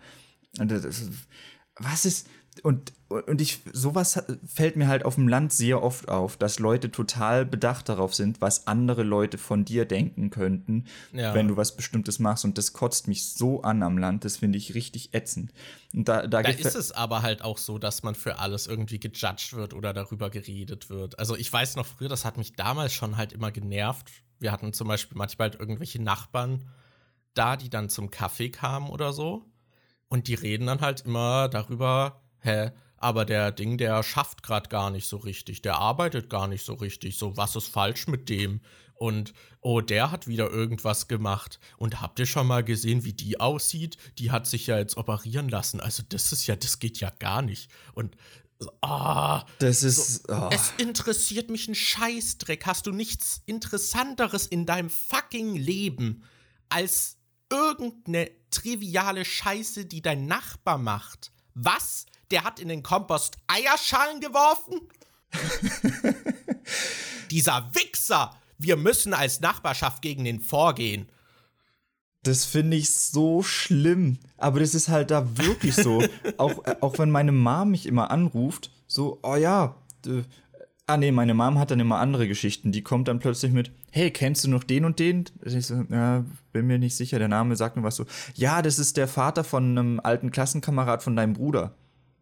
Was ist, und, und ich, sowas fällt mir halt auf dem Land sehr oft auf, dass Leute total bedacht darauf sind, was andere Leute von dir denken könnten, ja. wenn du was Bestimmtes machst. Und das kotzt mich so an am Land, das finde ich richtig ätzend. Und da, da, da ist es aber halt auch so, dass man für alles irgendwie gejudged wird oder darüber geredet wird. Also ich weiß noch früher, das hat mich damals schon halt immer genervt. Wir hatten zum Beispiel manchmal halt irgendwelche Nachbarn da, die dann zum Kaffee kamen oder so. Und die reden dann halt immer darüber, hä, aber der Ding, der schafft gerade gar nicht so richtig, der arbeitet gar nicht so richtig, so was ist falsch mit dem? Und oh, der hat wieder irgendwas gemacht. Und habt ihr schon mal gesehen, wie die aussieht? Die hat sich ja jetzt operieren lassen. Also das ist ja, das geht ja gar nicht. Und Ah, das ist. So, oh. Es interessiert mich ein Scheißdreck. Hast du nichts Interessanteres in deinem fucking Leben als irgendeine triviale Scheiße, die dein Nachbar macht? Was der hat in den Kompost Eierschalen geworfen? Dieser Wichser! Wir müssen als Nachbarschaft gegen den vorgehen. Das finde ich so schlimm. Aber das ist halt da wirklich so. auch, äh, auch wenn meine Mom mich immer anruft, so, oh ja, äh, ah nee, meine Mom hat dann immer andere Geschichten. Die kommt dann plötzlich mit, hey, kennst du noch den und den? Ich so, ja, bin mir nicht sicher, der Name sagt mir was so. Ja, das ist der Vater von einem alten Klassenkamerad von deinem Bruder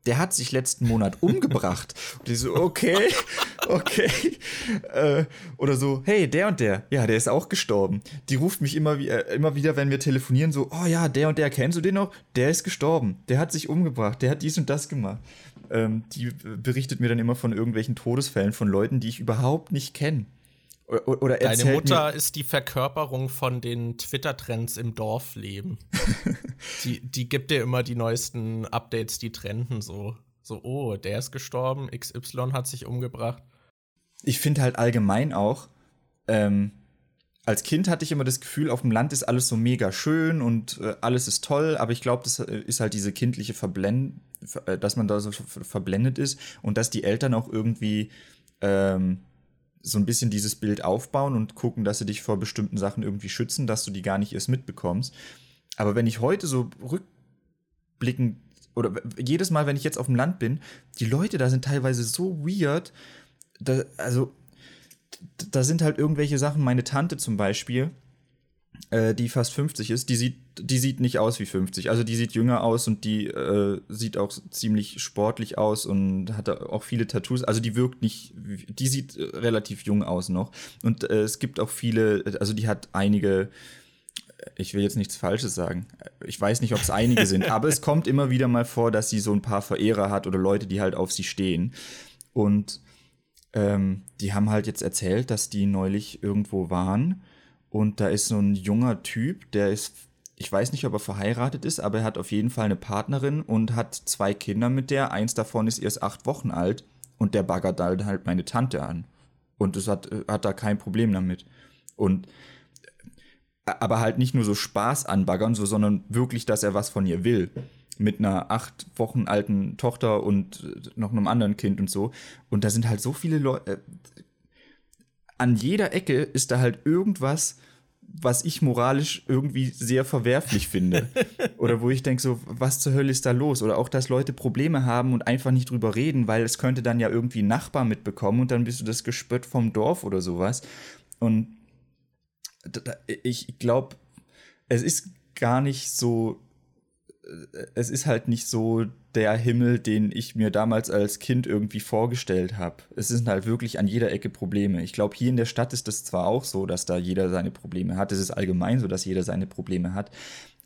der hat sich letzten Monat umgebracht. Und die so, okay, okay. Äh, oder so, hey, der und der, ja, der ist auch gestorben. Die ruft mich immer, äh, immer wieder, wenn wir telefonieren, so, oh ja, der und der, kennst du den noch? Der ist gestorben. Der hat sich umgebracht. Der hat dies und das gemacht. Ähm, die berichtet mir dann immer von irgendwelchen Todesfällen von Leuten, die ich überhaupt nicht kenne. Oder, oder Deine Mutter ist die Verkörperung von den Twitter-Trends im Dorfleben. die, die gibt dir immer die neuesten Updates, die trenden so. So, oh, der ist gestorben, XY hat sich umgebracht. Ich finde halt allgemein auch, ähm, als Kind hatte ich immer das Gefühl, auf dem Land ist alles so mega schön und äh, alles ist toll, aber ich glaube, das äh, ist halt diese kindliche Verblendung, äh, dass man da so verblendet ist und dass die Eltern auch irgendwie ähm, so ein bisschen dieses Bild aufbauen und gucken, dass sie dich vor bestimmten Sachen irgendwie schützen, dass du die gar nicht erst mitbekommst. Aber wenn ich heute so rückblickend oder jedes Mal, wenn ich jetzt auf dem Land bin, die Leute da sind teilweise so weird. Da, also, da sind halt irgendwelche Sachen. Meine Tante zum Beispiel, äh, die fast 50 ist, die sieht, die sieht nicht aus wie 50. Also die sieht jünger aus und die äh, sieht auch ziemlich sportlich aus und hat auch viele Tattoos. Also die wirkt nicht, die sieht relativ jung aus noch. Und äh, es gibt auch viele, also die hat einige ich will jetzt nichts Falsches sagen. Ich weiß nicht, ob es einige sind, aber es kommt immer wieder mal vor, dass sie so ein paar Verehrer hat oder Leute, die halt auf sie stehen. Und ähm, die haben halt jetzt erzählt, dass die neulich irgendwo waren und da ist so ein junger Typ, der ist, ich weiß nicht, ob er verheiratet ist, aber er hat auf jeden Fall eine Partnerin und hat zwei Kinder mit der. Eins davon ist erst acht Wochen alt und der baggert halt meine Tante an. Und es hat, hat da kein Problem damit. Und aber halt nicht nur so Spaß anbaggern, so, sondern wirklich, dass er was von ihr will. Mit einer acht Wochen alten Tochter und noch einem anderen Kind und so. Und da sind halt so viele Leute. Äh, an jeder Ecke ist da halt irgendwas, was ich moralisch irgendwie sehr verwerflich finde. Oder wo ich denke, so, was zur Hölle ist da los? Oder auch, dass Leute Probleme haben und einfach nicht drüber reden, weil es könnte dann ja irgendwie ein Nachbar mitbekommen und dann bist du das Gespött vom Dorf oder sowas. Und ich glaube, es ist gar nicht so, es ist halt nicht so der Himmel, den ich mir damals als Kind irgendwie vorgestellt habe. Es sind halt wirklich an jeder Ecke Probleme. Ich glaube, hier in der Stadt ist das zwar auch so, dass da jeder seine Probleme hat. Es ist allgemein so, dass jeder seine Probleme hat.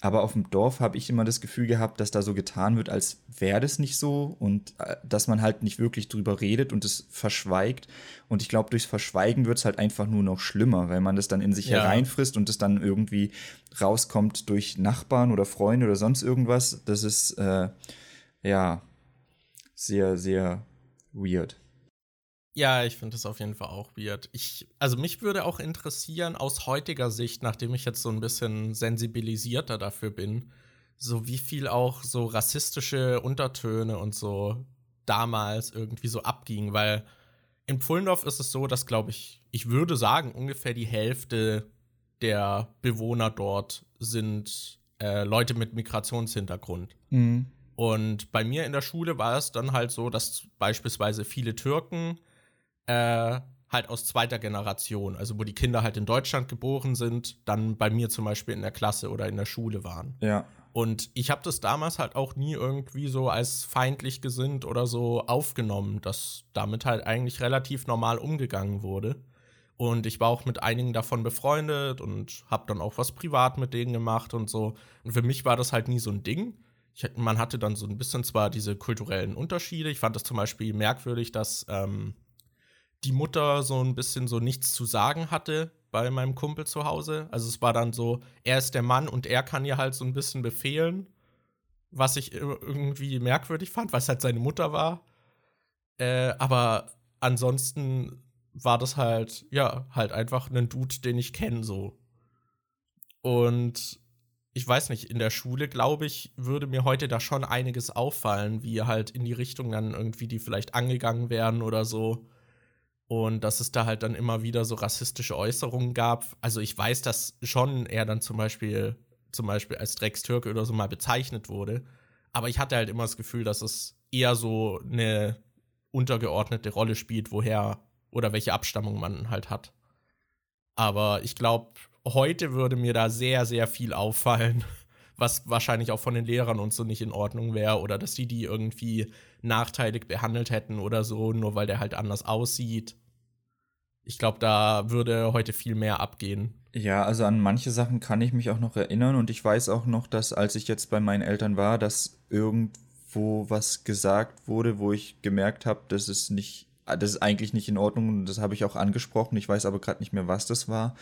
Aber auf dem Dorf habe ich immer das Gefühl gehabt, dass da so getan wird, als wäre das nicht so und äh, dass man halt nicht wirklich drüber redet und es verschweigt. Und ich glaube, durchs Verschweigen wird es halt einfach nur noch schlimmer, weil man das dann in sich ja. hereinfrisst und es dann irgendwie rauskommt durch Nachbarn oder Freunde oder sonst irgendwas. Das ist äh, ja sehr, sehr weird. Ja, ich finde das auf jeden Fall auch weird. Ich, also mich würde auch interessieren, aus heutiger Sicht, nachdem ich jetzt so ein bisschen sensibilisierter dafür bin, so wie viel auch so rassistische Untertöne und so damals irgendwie so abging, weil in Pfullendorf ist es so, dass, glaube ich, ich würde sagen, ungefähr die Hälfte der Bewohner dort sind äh, Leute mit Migrationshintergrund. Mhm. Und bei mir in der Schule war es dann halt so, dass beispielsweise viele Türken äh, halt aus zweiter Generation, also wo die Kinder halt in Deutschland geboren sind, dann bei mir zum Beispiel in der Klasse oder in der Schule waren. Ja. Und ich habe das damals halt auch nie irgendwie so als feindlich gesinnt oder so aufgenommen, dass damit halt eigentlich relativ normal umgegangen wurde. Und ich war auch mit einigen davon befreundet und habe dann auch was privat mit denen gemacht und so. Und für mich war das halt nie so ein Ding. Ich, man hatte dann so ein bisschen zwar diese kulturellen Unterschiede. Ich fand das zum Beispiel merkwürdig, dass ähm, die Mutter so ein bisschen so nichts zu sagen hatte bei meinem Kumpel zu Hause. Also es war dann so, er ist der Mann und er kann ihr halt so ein bisschen befehlen, was ich irgendwie merkwürdig fand, weil es halt seine Mutter war. Äh, aber ansonsten war das halt, ja, halt einfach ein Dude, den ich kenne so. Und ich weiß nicht, in der Schule, glaube ich, würde mir heute da schon einiges auffallen, wie halt in die Richtung dann irgendwie die vielleicht angegangen werden oder so. Und dass es da halt dann immer wieder so rassistische Äußerungen gab. Also ich weiß, dass schon er dann zum Beispiel, zum Beispiel als Dreckstürke oder so mal bezeichnet wurde. Aber ich hatte halt immer das Gefühl, dass es eher so eine untergeordnete Rolle spielt, woher oder welche Abstammung man halt hat. Aber ich glaube, heute würde mir da sehr, sehr viel auffallen, was wahrscheinlich auch von den Lehrern und so nicht in Ordnung wäre oder dass die die irgendwie nachteilig behandelt hätten oder so, nur weil der halt anders aussieht. Ich glaube, da würde heute viel mehr abgehen. Ja, also an manche Sachen kann ich mich auch noch erinnern und ich weiß auch noch, dass als ich jetzt bei meinen Eltern war, dass irgendwo was gesagt wurde, wo ich gemerkt habe, dass es nicht, das ist eigentlich nicht in Ordnung und das habe ich auch angesprochen. Ich weiß aber gerade nicht mehr, was das war.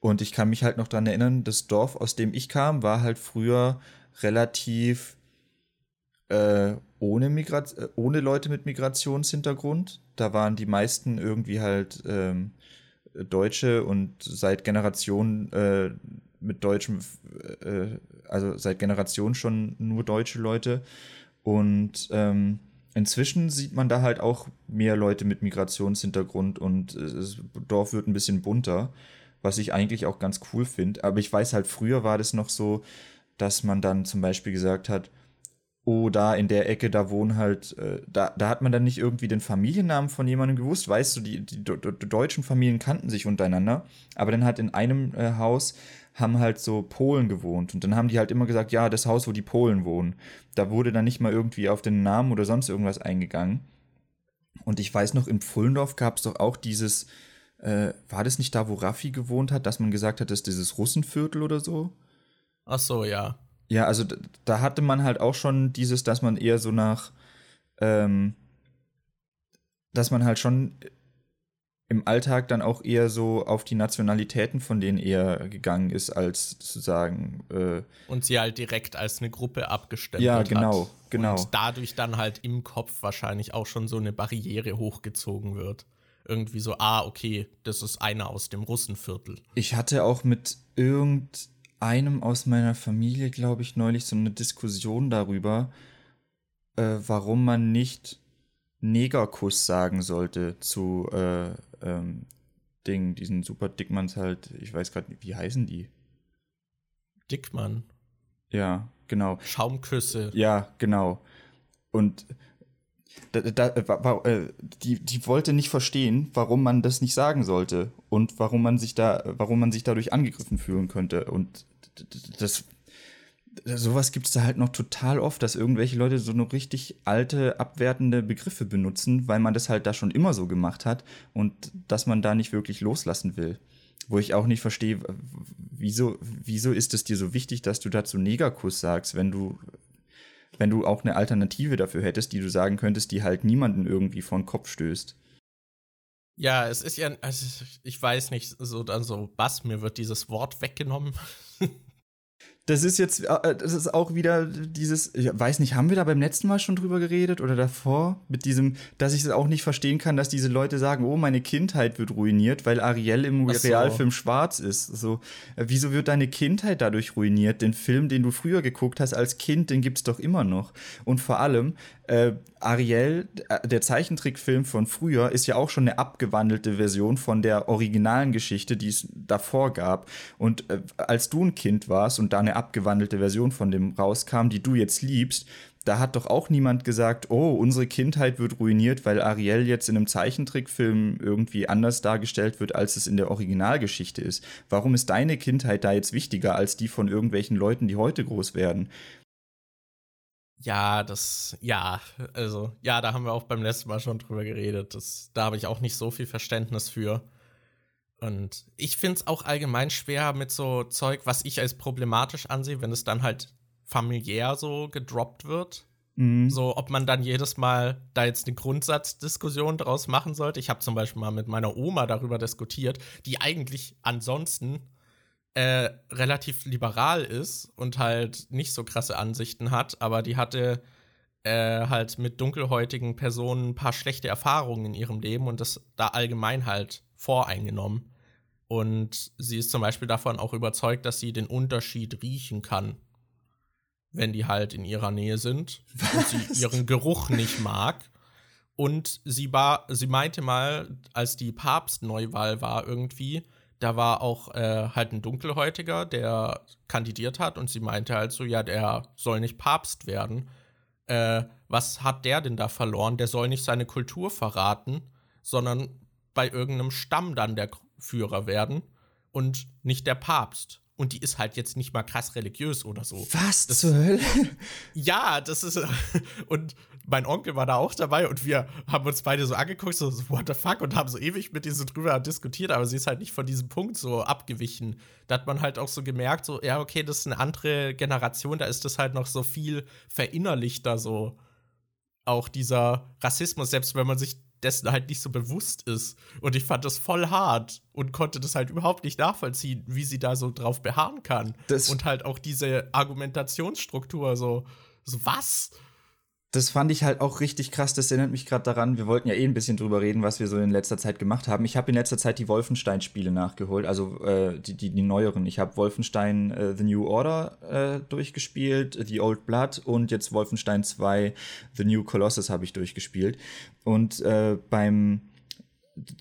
Und ich kann mich halt noch daran erinnern, das Dorf, aus dem ich kam, war halt früher relativ äh, ohne, Migrat äh, ohne Leute mit Migrationshintergrund. Da waren die meisten irgendwie halt ähm, Deutsche und seit Generationen äh, mit deutschem, äh, also seit Generationen schon nur deutsche Leute. Und ähm, inzwischen sieht man da halt auch mehr Leute mit Migrationshintergrund und das Dorf wird ein bisschen bunter, was ich eigentlich auch ganz cool finde. Aber ich weiß halt, früher war das noch so, dass man dann zum Beispiel gesagt hat, oh, da in der Ecke, da wohnen halt, äh, da, da hat man dann nicht irgendwie den Familiennamen von jemandem gewusst. Weißt du, die, die, die deutschen Familien kannten sich untereinander, aber dann halt in einem äh, Haus haben halt so Polen gewohnt und dann haben die halt immer gesagt, ja, das Haus, wo die Polen wohnen. Da wurde dann nicht mal irgendwie auf den Namen oder sonst irgendwas eingegangen. Und ich weiß noch, in Pfullendorf gab es doch auch dieses, äh, war das nicht da, wo Raffi gewohnt hat, dass man gesagt hat, das ist dieses Russenviertel oder so? Ach so, ja. Ja, also da hatte man halt auch schon dieses, dass man eher so nach, ähm, dass man halt schon im Alltag dann auch eher so auf die Nationalitäten von denen eher gegangen ist, als zu sagen. Äh, und sie halt direkt als eine Gruppe abgestempelt ja, genau, hat. genau. Und dadurch dann halt im Kopf wahrscheinlich auch schon so eine Barriere hochgezogen wird. Irgendwie so, ah, okay, das ist einer aus dem Russenviertel. Ich hatte auch mit irgend einem aus meiner Familie, glaube ich, neulich so eine Diskussion darüber, äh, warum man nicht Negerkuss sagen sollte zu äh, ähm, Ding, diesen super Dickmanns halt, ich weiß gerade nicht, wie heißen die? Dickmann. Ja, genau. Schaumküsse. Ja, genau. Und da, da, äh, die, die wollte nicht verstehen, warum man das nicht sagen sollte und warum man sich da, warum man sich dadurch angegriffen fühlen könnte. Und das sowas gibt es da halt noch total oft, dass irgendwelche Leute so noch richtig alte, abwertende Begriffe benutzen, weil man das halt da schon immer so gemacht hat und dass man da nicht wirklich loslassen will. Wo ich auch nicht verstehe, wieso, wieso ist es dir so wichtig, dass du dazu Negerkuss sagst, wenn du, wenn du auch eine Alternative dafür hättest, die du sagen könntest, die halt niemanden irgendwie vor den Kopf stößt. Ja, es ist ja, also ich weiß nicht, so dann so, Bass, mir wird dieses Wort weggenommen. das ist jetzt, äh, das ist auch wieder dieses, ich weiß nicht, haben wir da beim letzten Mal schon drüber geredet oder davor? Mit diesem, dass ich es auch nicht verstehen kann, dass diese Leute sagen, oh, meine Kindheit wird ruiniert, weil Ariel im so. Realfilm schwarz ist. So, äh, wieso wird deine Kindheit dadurch ruiniert? Den Film, den du früher geguckt hast als Kind, den gibt's doch immer noch. Und vor allem, äh, Ariel, äh, der Zeichentrickfilm von früher, ist ja auch schon eine abgewandelte Version von der originalen Geschichte, die es davor gab. Und äh, als du ein Kind warst und da eine abgewandelte Version von dem rauskam, die du jetzt liebst, da hat doch auch niemand gesagt, oh, unsere Kindheit wird ruiniert, weil Ariel jetzt in einem Zeichentrickfilm irgendwie anders dargestellt wird, als es in der Originalgeschichte ist. Warum ist deine Kindheit da jetzt wichtiger als die von irgendwelchen Leuten, die heute groß werden? Ja, das, ja, also, ja, da haben wir auch beim letzten Mal schon drüber geredet. Das, da habe ich auch nicht so viel Verständnis für. Und ich finde es auch allgemein schwer mit so Zeug, was ich als problematisch ansehe, wenn es dann halt familiär so gedroppt wird. Mhm. So, ob man dann jedes Mal da jetzt eine Grundsatzdiskussion draus machen sollte. Ich habe zum Beispiel mal mit meiner Oma darüber diskutiert, die eigentlich ansonsten äh, relativ liberal ist und halt nicht so krasse Ansichten hat, aber die hatte äh, halt mit dunkelhäutigen Personen ein paar schlechte Erfahrungen in ihrem Leben und das da allgemein halt voreingenommen. Und sie ist zum Beispiel davon auch überzeugt, dass sie den Unterschied riechen kann, wenn die halt in ihrer Nähe sind Was? und sie ihren Geruch nicht mag. Und sie, war, sie meinte mal, als die Papstneuwahl war irgendwie, da war auch äh, halt ein Dunkelhäutiger, der kandidiert hat und sie meinte halt so, ja, der soll nicht Papst werden. Äh, was hat der denn da verloren? Der soll nicht seine Kultur verraten, sondern bei irgendeinem Stamm dann der Führer werden und nicht der Papst. Und die ist halt jetzt nicht mal krass religiös oder so. Was das, zur Hölle? Ja, das ist. Und mein Onkel war da auch dabei und wir haben uns beide so angeguckt, so, what the fuck, und haben so ewig mit ihr so drüber diskutiert, aber sie ist halt nicht von diesem Punkt so abgewichen. Da hat man halt auch so gemerkt, so, ja, okay, das ist eine andere Generation, da ist das halt noch so viel verinnerlichter, so auch dieser Rassismus, selbst wenn man sich dessen halt nicht so bewusst ist. Und ich fand das voll hart und konnte das halt überhaupt nicht nachvollziehen, wie sie da so drauf beharren kann. Das und halt auch diese Argumentationsstruktur, so, so was? Das fand ich halt auch richtig krass. Das erinnert mich gerade daran, wir wollten ja eh ein bisschen drüber reden, was wir so in letzter Zeit gemacht haben. Ich habe in letzter Zeit die Wolfenstein-Spiele nachgeholt, also äh, die, die, die neueren. Ich habe Wolfenstein äh, The New Order äh, durchgespielt, The Old Blood und jetzt Wolfenstein 2 The New Colossus habe ich durchgespielt. Und äh, beim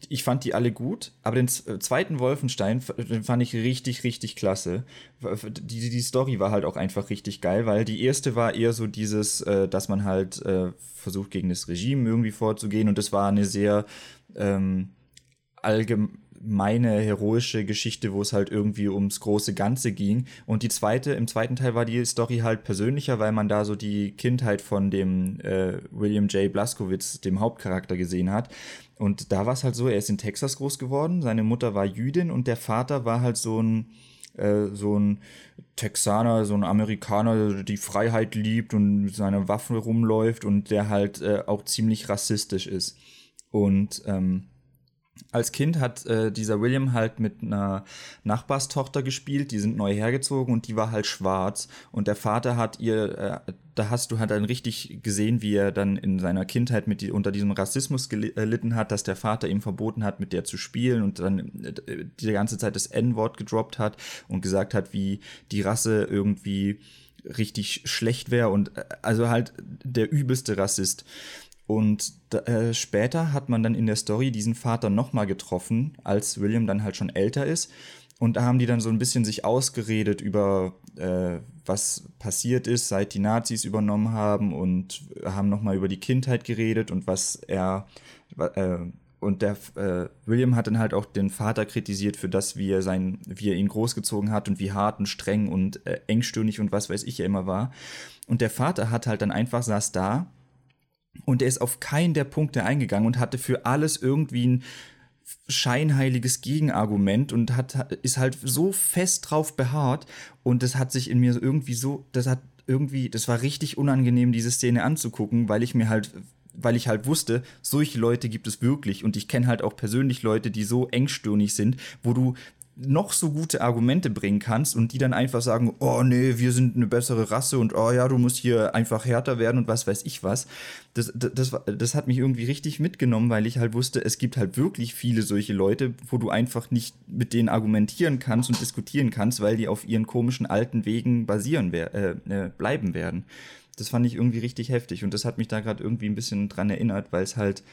ich fand die alle gut, aber den äh, zweiten Wolfenstein den fand ich richtig, richtig klasse. Die, die Story war halt auch einfach richtig geil, weil die erste war eher so dieses, äh, dass man halt äh, versucht, gegen das Regime irgendwie vorzugehen und das war eine sehr ähm, allgemein meine heroische Geschichte, wo es halt irgendwie ums große Ganze ging. Und die zweite, im zweiten Teil war die Story halt persönlicher, weil man da so die Kindheit von dem äh, William J. Blaskowitz, dem Hauptcharakter, gesehen hat. Und da war es halt so, er ist in Texas groß geworden, seine Mutter war Jüdin und der Vater war halt so ein äh, so ein Texaner, so ein Amerikaner, der die Freiheit liebt und mit seiner Waffe rumläuft und der halt äh, auch ziemlich rassistisch ist. Und ähm, als Kind hat äh, dieser William halt mit einer Nachbarstochter gespielt, die sind neu hergezogen und die war halt schwarz. Und der Vater hat ihr, äh, da hast du halt dann richtig gesehen, wie er dann in seiner Kindheit mit die, unter diesem Rassismus gelitten hat, dass der Vater ihm verboten hat, mit der zu spielen und dann äh, die ganze Zeit das N-Wort gedroppt hat und gesagt hat, wie die Rasse irgendwie richtig schlecht wäre und äh, also halt der übelste Rassist. Und äh, später hat man dann in der Story diesen Vater nochmal getroffen, als William dann halt schon älter ist. Und da haben die dann so ein bisschen sich ausgeredet über, äh, was passiert ist, seit die Nazis übernommen haben und haben nochmal über die Kindheit geredet und was er, äh, und der äh, William hat dann halt auch den Vater kritisiert für das, wie er sein, wie er ihn großgezogen hat und wie hart und streng und äh, engstirnig und was weiß ich er immer war. Und der Vater hat halt dann einfach saß da und er ist auf keinen der Punkte eingegangen und hatte für alles irgendwie ein scheinheiliges Gegenargument und hat ist halt so fest drauf beharrt und das hat sich in mir irgendwie so, das hat irgendwie, das war richtig unangenehm, diese Szene anzugucken, weil ich mir halt weil ich halt wusste, solche Leute gibt es wirklich und ich kenne halt auch persönlich Leute, die so engstirnig sind, wo du noch so gute Argumente bringen kannst und die dann einfach sagen, oh nee, wir sind eine bessere Rasse und oh ja, du musst hier einfach härter werden und was weiß ich was. Das, das, das, das hat mich irgendwie richtig mitgenommen, weil ich halt wusste, es gibt halt wirklich viele solche Leute, wo du einfach nicht mit denen argumentieren kannst und diskutieren kannst, weil die auf ihren komischen alten Wegen basieren äh, äh, bleiben werden das fand ich irgendwie richtig heftig und das hat mich da gerade irgendwie ein bisschen dran erinnert, weil es halt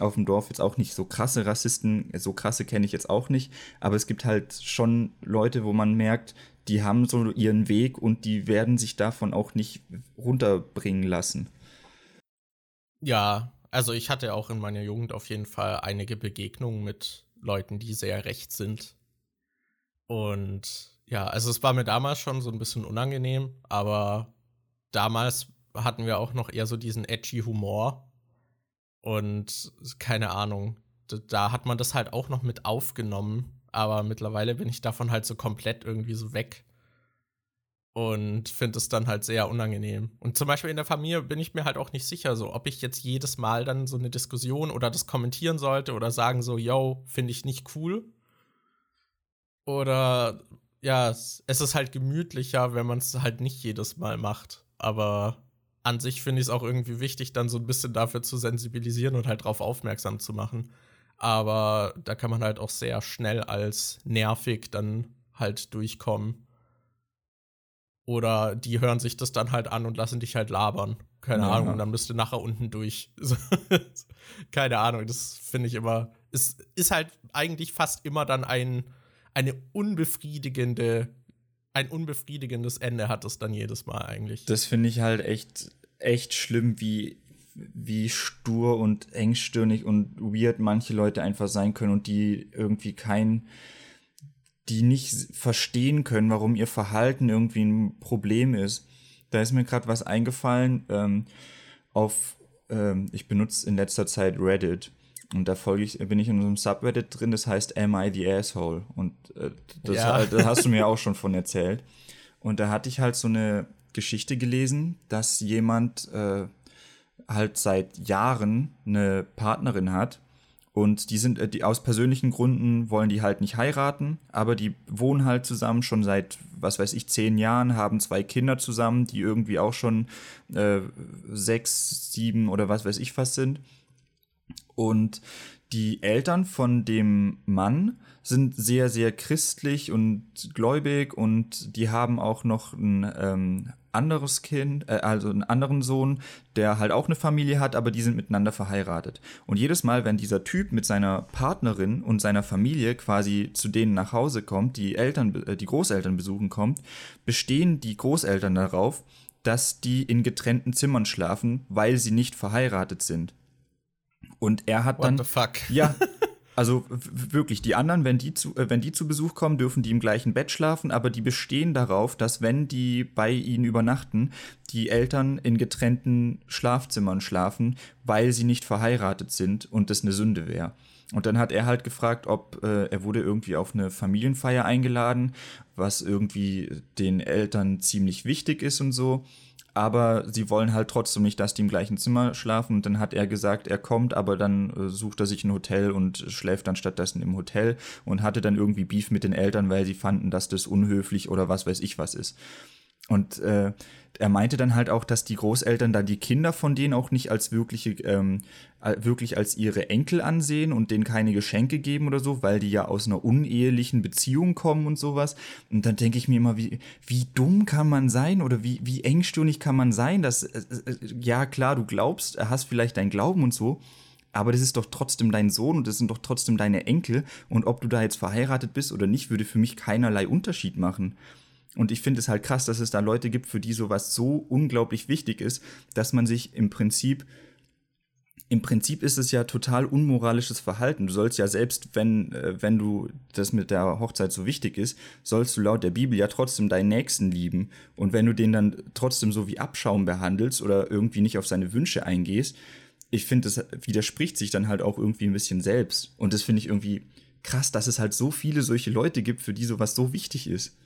auf dem Dorf jetzt auch nicht so krasse Rassisten, so krasse kenne ich jetzt auch nicht, aber es gibt halt schon Leute, wo man merkt, die haben so ihren Weg und die werden sich davon auch nicht runterbringen lassen. Ja, also ich hatte auch in meiner Jugend auf jeden Fall einige Begegnungen mit Leuten, die sehr recht sind. Und ja, also es war mir damals schon so ein bisschen unangenehm, aber damals hatten wir auch noch eher so diesen edgy Humor. Und keine Ahnung, da, hat man das halt auch noch mit aufgenommen. Aber mittlerweile bin ich davon halt so komplett irgendwie so weg. Und finde es dann halt sehr unangenehm. Und zum Beispiel in der Familie bin ich mir halt auch nicht sicher, so ob ich jetzt jedes Mal dann so eine Diskussion oder das kommentieren sollte oder sagen so, yo, finde ich nicht cool. Oder ja, es ist halt gemütlicher, wenn man es halt nicht jedes Mal macht. Aber an sich finde ich es auch irgendwie wichtig, dann so ein bisschen dafür zu sensibilisieren und halt darauf aufmerksam zu machen. Aber da kann man halt auch sehr schnell als nervig dann halt durchkommen. Oder die hören sich das dann halt an und lassen dich halt labern. Keine ja. Ahnung, und dann bist du nachher unten durch. Keine Ahnung, das finde ich immer. Es ist halt eigentlich fast immer dann ein, eine unbefriedigende ein unbefriedigendes Ende hat es dann jedes Mal eigentlich. Das finde ich halt echt, echt schlimm, wie, wie stur und engstirnig und weird manche Leute einfach sein können und die irgendwie kein, die nicht verstehen können, warum ihr Verhalten irgendwie ein Problem ist. Da ist mir gerade was eingefallen ähm, auf, ähm, ich benutze in letzter Zeit Reddit und da folge ich, bin ich in einem Subreddit drin, das heißt Am I the Asshole? Und äh, das, ja. das hast du mir auch schon von erzählt. Und da hatte ich halt so eine Geschichte gelesen, dass jemand äh, halt seit Jahren eine Partnerin hat und die sind, äh, die aus persönlichen Gründen wollen die halt nicht heiraten, aber die wohnen halt zusammen schon seit, was weiß ich, zehn Jahren, haben zwei Kinder zusammen, die irgendwie auch schon äh, sechs, sieben oder was weiß ich was sind. Und die Eltern von dem Mann sind sehr, sehr christlich und gläubig und die haben auch noch ein ähm, anderes Kind, äh, also einen anderen Sohn, der halt auch eine Familie hat, aber die sind miteinander verheiratet. Und jedes Mal, wenn dieser Typ mit seiner Partnerin und seiner Familie quasi zu denen nach Hause kommt, die Eltern, äh, die Großeltern besuchen kommt, bestehen die Großeltern darauf, dass die in getrennten Zimmern schlafen, weil sie nicht verheiratet sind. Und er hat What dann. The fuck? Ja. Also wirklich, die anderen, wenn die, zu, äh, wenn die zu Besuch kommen, dürfen die im gleichen Bett schlafen, aber die bestehen darauf, dass wenn die bei ihnen übernachten, die Eltern in getrennten Schlafzimmern schlafen, weil sie nicht verheiratet sind und das eine Sünde wäre. Und dann hat er halt gefragt, ob äh, er wurde irgendwie auf eine Familienfeier eingeladen, was irgendwie den Eltern ziemlich wichtig ist und so aber sie wollen halt trotzdem nicht, dass die im gleichen Zimmer schlafen. Und dann hat er gesagt, er kommt, aber dann äh, sucht er sich ein Hotel und schläft dann stattdessen im Hotel und hatte dann irgendwie Beef mit den Eltern, weil sie fanden, dass das unhöflich oder was weiß ich was ist. Und äh, er meinte dann halt auch, dass die Großeltern dann die Kinder von denen auch nicht als wirkliche, ähm, wirklich als ihre Enkel ansehen und denen keine Geschenke geben oder so, weil die ja aus einer unehelichen Beziehung kommen und sowas. Und dann denke ich mir immer, wie, wie dumm kann man sein oder wie, wie engstirnig kann man sein, dass, äh, äh, ja klar, du glaubst, hast vielleicht deinen Glauben und so, aber das ist doch trotzdem dein Sohn und das sind doch trotzdem deine Enkel. Und ob du da jetzt verheiratet bist oder nicht, würde für mich keinerlei Unterschied machen. Und ich finde es halt krass, dass es da Leute gibt, für die sowas so unglaublich wichtig ist, dass man sich im Prinzip im Prinzip ist es ja total unmoralisches Verhalten. Du sollst ja selbst, wenn, äh, wenn du das mit der Hochzeit so wichtig ist, sollst du laut der Bibel ja trotzdem deinen Nächsten lieben. Und wenn du den dann trotzdem so wie Abschaum behandelst oder irgendwie nicht auf seine Wünsche eingehst, ich finde, das widerspricht sich dann halt auch irgendwie ein bisschen selbst. Und das finde ich irgendwie krass, dass es halt so viele solche Leute gibt, für die sowas so wichtig ist.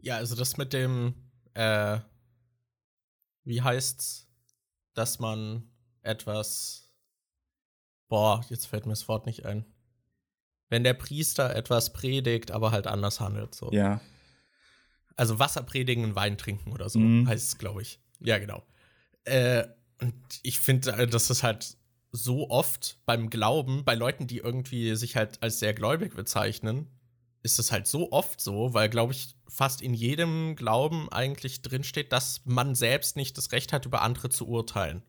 Ja, also das mit dem, äh, wie heißt's, dass man etwas. Boah, jetzt fällt mir das Wort nicht ein. Wenn der Priester etwas predigt, aber halt anders handelt. So. Ja. Also Wasser predigen und Wein trinken oder so, mhm. heißt es, glaube ich. Ja, genau. Äh, und ich finde, äh, das ist halt so oft beim Glauben, bei Leuten, die irgendwie sich halt als sehr gläubig bezeichnen, ist es halt so oft so, weil, glaube ich, fast in jedem Glauben eigentlich drinsteht, dass man selbst nicht das Recht hat, über andere zu urteilen.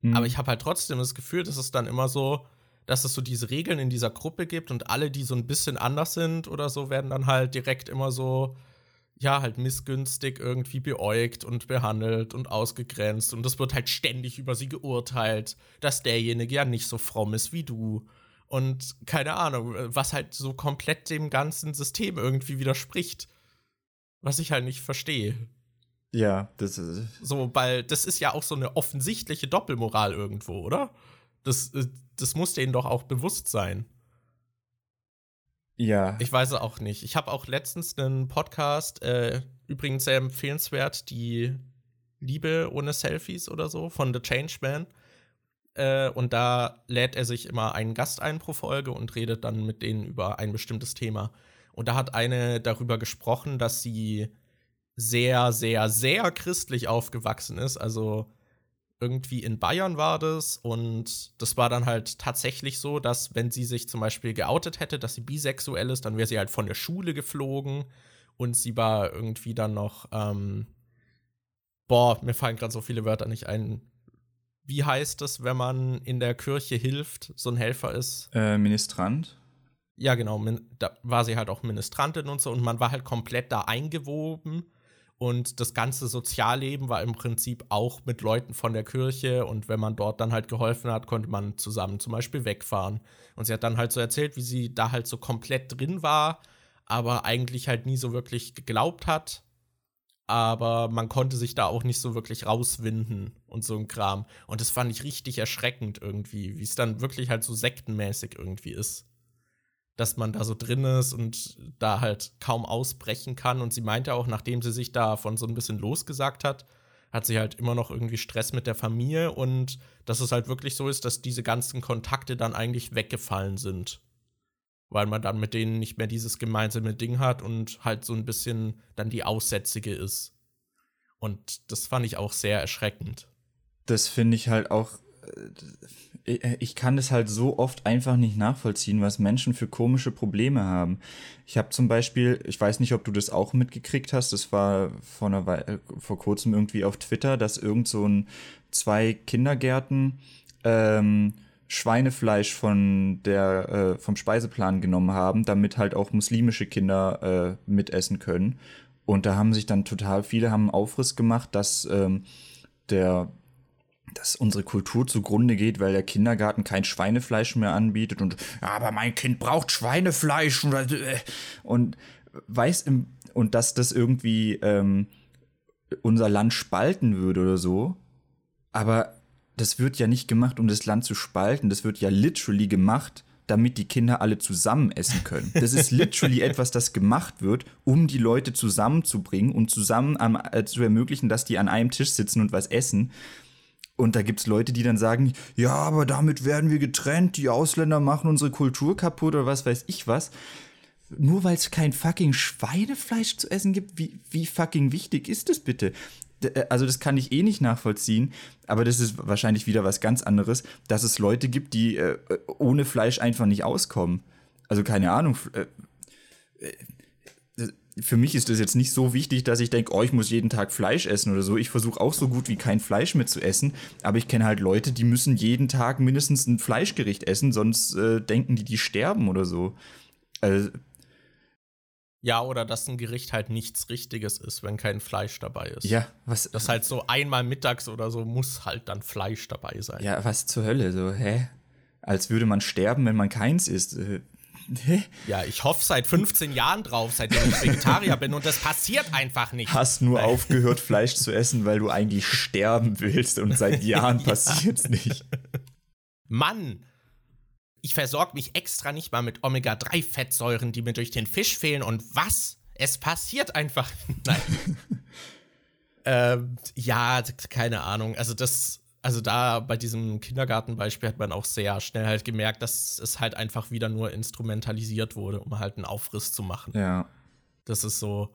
Mhm. Aber ich habe halt trotzdem das Gefühl, dass es dann immer so, dass es so diese Regeln in dieser Gruppe gibt und alle, die so ein bisschen anders sind oder so, werden dann halt direkt immer so, ja, halt missgünstig irgendwie beäugt und behandelt und ausgegrenzt. Und das wird halt ständig über sie geurteilt, dass derjenige ja nicht so fromm ist wie du. Und keine Ahnung, was halt so komplett dem ganzen System irgendwie widerspricht. Was ich halt nicht verstehe. Ja, das ist. So, weil das ist ja auch so eine offensichtliche Doppelmoral irgendwo, oder? Das, äh, das muss denen doch auch bewusst sein. Ja. Ich weiß es auch nicht. Ich habe auch letztens einen Podcast, äh, übrigens sehr empfehlenswert, die Liebe ohne Selfies oder so von The Changeman. Äh, und da lädt er sich immer einen Gast ein pro Folge und redet dann mit denen über ein bestimmtes Thema. Und da hat eine darüber gesprochen, dass sie sehr, sehr, sehr christlich aufgewachsen ist. Also irgendwie in Bayern war das und das war dann halt tatsächlich so, dass wenn sie sich zum Beispiel geoutet hätte, dass sie bisexuell ist, dann wäre sie halt von der Schule geflogen und sie war irgendwie dann noch, ähm, boah, mir fallen gerade so viele Wörter nicht ein. Wie heißt es, wenn man in der Kirche hilft, so ein Helfer ist? Äh, Ministrant? Ja, genau, da war sie halt auch Ministrantin und so und man war halt komplett da eingewoben und das ganze Sozialleben war im Prinzip auch mit Leuten von der Kirche. Und wenn man dort dann halt geholfen hat, konnte man zusammen zum Beispiel wegfahren. Und sie hat dann halt so erzählt, wie sie da halt so komplett drin war, aber eigentlich halt nie so wirklich geglaubt hat. Aber man konnte sich da auch nicht so wirklich rauswinden und so ein Kram. Und das fand ich richtig erschreckend irgendwie, wie es dann wirklich halt so sektenmäßig irgendwie ist dass man da so drin ist und da halt kaum ausbrechen kann. Und sie meinte auch, nachdem sie sich davon so ein bisschen losgesagt hat, hat sie halt immer noch irgendwie Stress mit der Familie und dass es halt wirklich so ist, dass diese ganzen Kontakte dann eigentlich weggefallen sind. Weil man dann mit denen nicht mehr dieses gemeinsame Ding hat und halt so ein bisschen dann die Aussätzige ist. Und das fand ich auch sehr erschreckend. Das finde ich halt auch äh, ich kann das halt so oft einfach nicht nachvollziehen, was Menschen für komische Probleme haben. Ich habe zum Beispiel, ich weiß nicht, ob du das auch mitgekriegt hast, das war vor, einer Weile, vor kurzem irgendwie auf Twitter, dass irgend so ein zwei Kindergärten ähm, Schweinefleisch von der, äh, vom Speiseplan genommen haben, damit halt auch muslimische Kinder äh, mitessen können. Und da haben sich dann total viele haben Aufriss gemacht, dass ähm, der dass unsere Kultur zugrunde geht, weil der Kindergarten kein Schweinefleisch mehr anbietet und ja, aber mein Kind braucht Schweinefleisch und, äh, und weiß im, und dass das irgendwie ähm, unser Land spalten würde oder so. Aber das wird ja nicht gemacht, um das Land zu spalten. Das wird ja literally gemacht, damit die Kinder alle zusammen essen können. Das ist literally etwas, das gemacht wird, um die Leute zusammenzubringen und zusammen am, äh, zu ermöglichen, dass die an einem Tisch sitzen und was essen. Und da gibt es Leute, die dann sagen, ja, aber damit werden wir getrennt, die Ausländer machen unsere Kultur kaputt oder was weiß ich was. Nur weil es kein fucking Schweinefleisch zu essen gibt, wie, wie fucking wichtig ist das bitte? Äh, also das kann ich eh nicht nachvollziehen, aber das ist wahrscheinlich wieder was ganz anderes, dass es Leute gibt, die äh, ohne Fleisch einfach nicht auskommen. Also keine Ahnung. Äh, äh für mich ist das jetzt nicht so wichtig, dass ich denke, oh, ich muss jeden Tag Fleisch essen oder so. Ich versuche auch so gut wie kein Fleisch mehr zu essen, aber ich kenne halt Leute, die müssen jeden Tag mindestens ein Fleischgericht essen, sonst äh, denken die, die sterben oder so. Also, Ja, oder dass ein Gericht halt nichts Richtiges ist, wenn kein Fleisch dabei ist. Ja, was. Das halt so einmal mittags oder so muss halt dann Fleisch dabei sein. Ja, was zur Hölle? So, hä? Als würde man sterben, wenn man keins isst. Äh, hä? Ja, ich hoffe seit 15 Jahren drauf, seitdem ich Vegetarier bin und das passiert einfach nicht. Hast nur aufgehört, Fleisch zu essen, weil du eigentlich sterben willst und seit Jahren passiert's nicht. Mann! Ich versorge mich extra nicht mal mit Omega-3-Fettsäuren, die mir durch den Fisch fehlen. Und was? Es passiert einfach. Nein. ähm, ja, keine Ahnung. Also das, also da bei diesem Kindergartenbeispiel hat man auch sehr schnell halt gemerkt, dass es halt einfach wieder nur instrumentalisiert wurde, um halt einen Aufriss zu machen. Ja. Das ist so,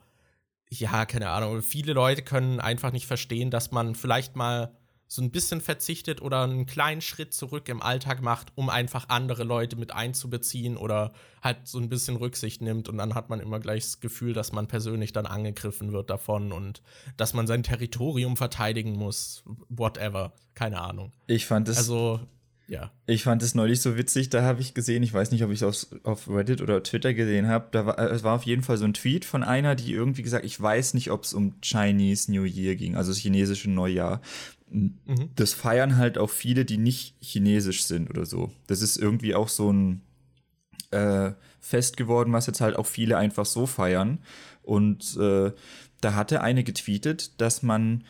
ja, keine Ahnung. Viele Leute können einfach nicht verstehen, dass man vielleicht mal so ein bisschen verzichtet oder einen kleinen Schritt zurück im Alltag macht, um einfach andere Leute mit einzubeziehen oder halt so ein bisschen Rücksicht nimmt und dann hat man immer gleich das Gefühl, dass man persönlich dann angegriffen wird davon und dass man sein Territorium verteidigen muss, whatever, keine Ahnung. Ich fand es also ja. Ich fand es neulich so witzig, da habe ich gesehen, ich weiß nicht, ob ich es auf Reddit oder Twitter gesehen habe, da war, es war auf jeden Fall so ein Tweet von einer, die irgendwie gesagt, ich weiß nicht, ob es um Chinese New Year ging, also das chinesische Neujahr. Mhm. Das feiern halt auch viele, die nicht chinesisch sind oder so. Das ist irgendwie auch so ein äh, Fest geworden, was jetzt halt auch viele einfach so feiern. Und äh, da hatte eine getweetet, dass man